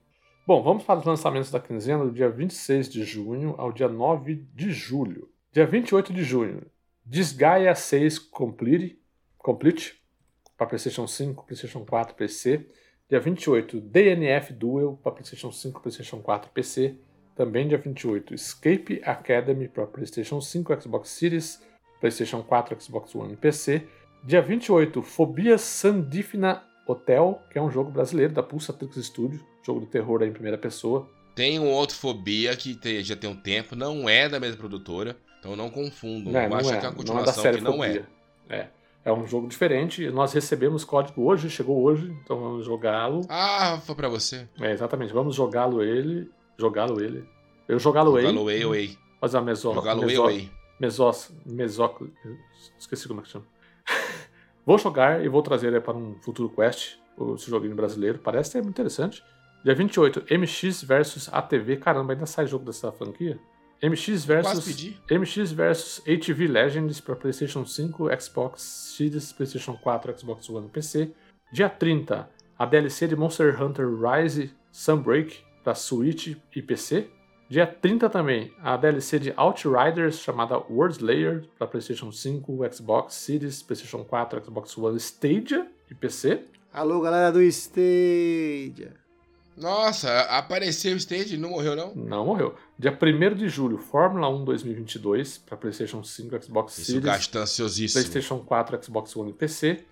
Bom, vamos para os lançamentos da quinzena do dia 26 de junho ao dia 9 de julho. Dia 28 de junho, Disgaea 6 Complete, Complete para PlayStation 5, PlayStation 4, PC. Dia 28, DNF Duel para PlayStation 5, PlayStation 4, PC. Também dia 28, Escape Academy para PlayStation 5, Xbox Series, PlayStation 4, Xbox One e PC. Dia 28, Fobia Sandifna Hotel, que é um jogo brasileiro da Pulsatrix Studio, jogo de terror aí em primeira pessoa.
Tem um outro Fobia que tem- já tem um tempo, não é da mesma produtora, então não confundam.
Né,
Não,
não,
acha
é,
que é uma
não é
continuação que não
Fobia. É. É um jogo diferente. Nós recebemos código hoje, chegou hoje, então vamos jogá-lo.
é. Ah, foi pra você.
É, exatamente, vamos jogá-lo ele. Jogá-lo ele. Eu jogá-lo ele.
Jogá-lo away, away.
Fazer a meso,
Jogá-lo away,
meso,
away.
mesos, mesó, esqueci como é que chama. vou jogar e vou trazer ele para um futuro quest, esse joguinho brasileiro. Parece ser muito interessante. Dia 28, MX versus ATV. Caramba, ainda sai jogo dessa franquia? MX versus MX versus HV Legends para PlayStation 5, Xbox Series, PlayStation 4, Xbox One e PC. Dia 30, a DLC de Monster Hunter Rise Sunbreak para Switch e PC. Dia 30 também, a DLC de Outriders chamada World Slayer para PlayStation 5, Xbox Series, PlayStation 4, Xbox One, Stadia e PC.
Alô, galera do Stadia.
Nossa, apareceu o Stage, não morreu não?
Não morreu. Dia 1 de julho, Fórmula 1 2022 para PlayStation 5, Xbox
Isso
Series,
gasta ansiosíssimo.
PlayStation 4, Xbox One e PC.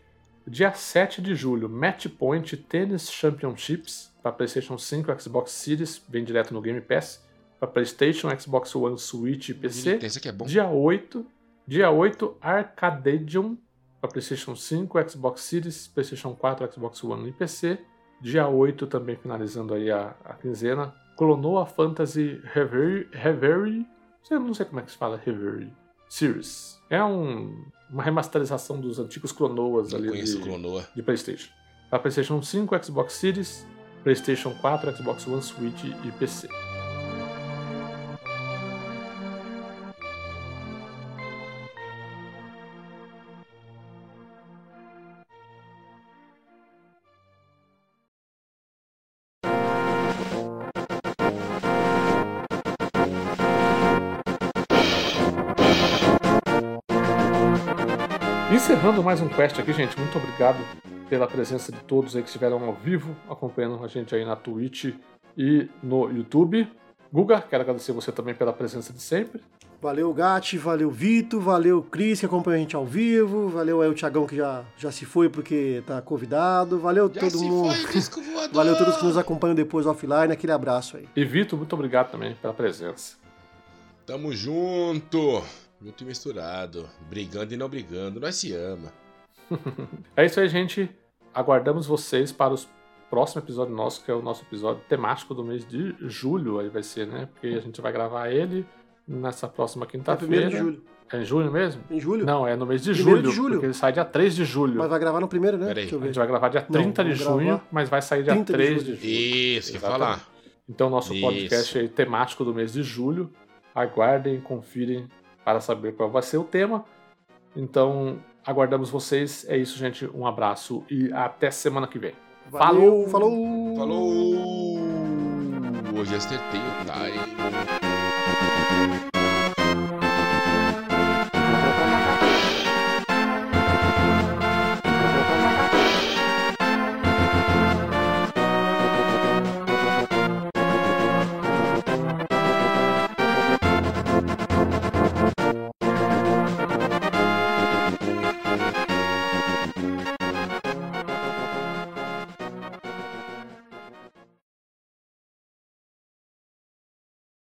Dia 7 de julho, Match Point Tennis Championships para PlayStation 5, Xbox Series, vem direto no Game Pass, para PlayStation, Xbox One, Switch e PC.
Esse aqui é bom.
Dia 8, dia 8 Arcadium para PlayStation 5, Xbox Series, PlayStation 4, Xbox One e PC. Dia 8 também finalizando aí a, a quinzena, Clonoa Fantasy Reverie, Reverie, eu não sei como é que se fala Reverie Series. É um, uma remasterização dos antigos Clonoas
Eu
ali
conheço
de,
Clonoa.
de PlayStation. Para PlayStation 5, Xbox Series, PlayStation 4, Xbox One, Switch e PC. Mais um Quest aqui, gente. Muito obrigado pela presença de todos aí que estiveram ao vivo acompanhando a gente aí na Twitch e no YouTube. Guga, quero agradecer você também pela presença de sempre.
Valeu, Gatti, valeu, Vitor, valeu, Cris, que acompanha a gente ao vivo, valeu aí o Thiagão, que já, já se foi porque tá convidado, valeu
Já
todo
se
mundo.
foi.
Valeu todos que nos acompanham depois offline, aquele abraço aí.
E Vitor, muito obrigado também pela presença.
Tamo junto. Junto e misturado. Brigando e não brigando. Nós se ama.
É isso aí, gente. Aguardamos vocês para os próximo episódio nosso, que é o nosso episódio temático do mês de julho, aí vai ser, né? Porque a gente vai gravar ele nessa próxima
É
quinta-feira.
1 de julho.
É em julho mesmo?
Em julho?
Não, é no mês de
Primeiro
julho,
de julho.
porque ele sai dia 3 de julho.
Mas vai gravar no primeiro, né?
Pera aí.
Deixa eu
A
ver.
gente vai gravar dia 30 de
vamos
junho,
gravar
mas vai sair dia
30 de
3 de
julho.
Isso, que falar.
Então, nosso
Isso.
podcast aí, temático do mês de julho. Aguardem, confirem para saber qual vai ser o tema. Então, aguardamos vocês. É isso, gente. Um abraço e até semana que vem.
Valeu, falou!
Falou! Hoje acertei o time.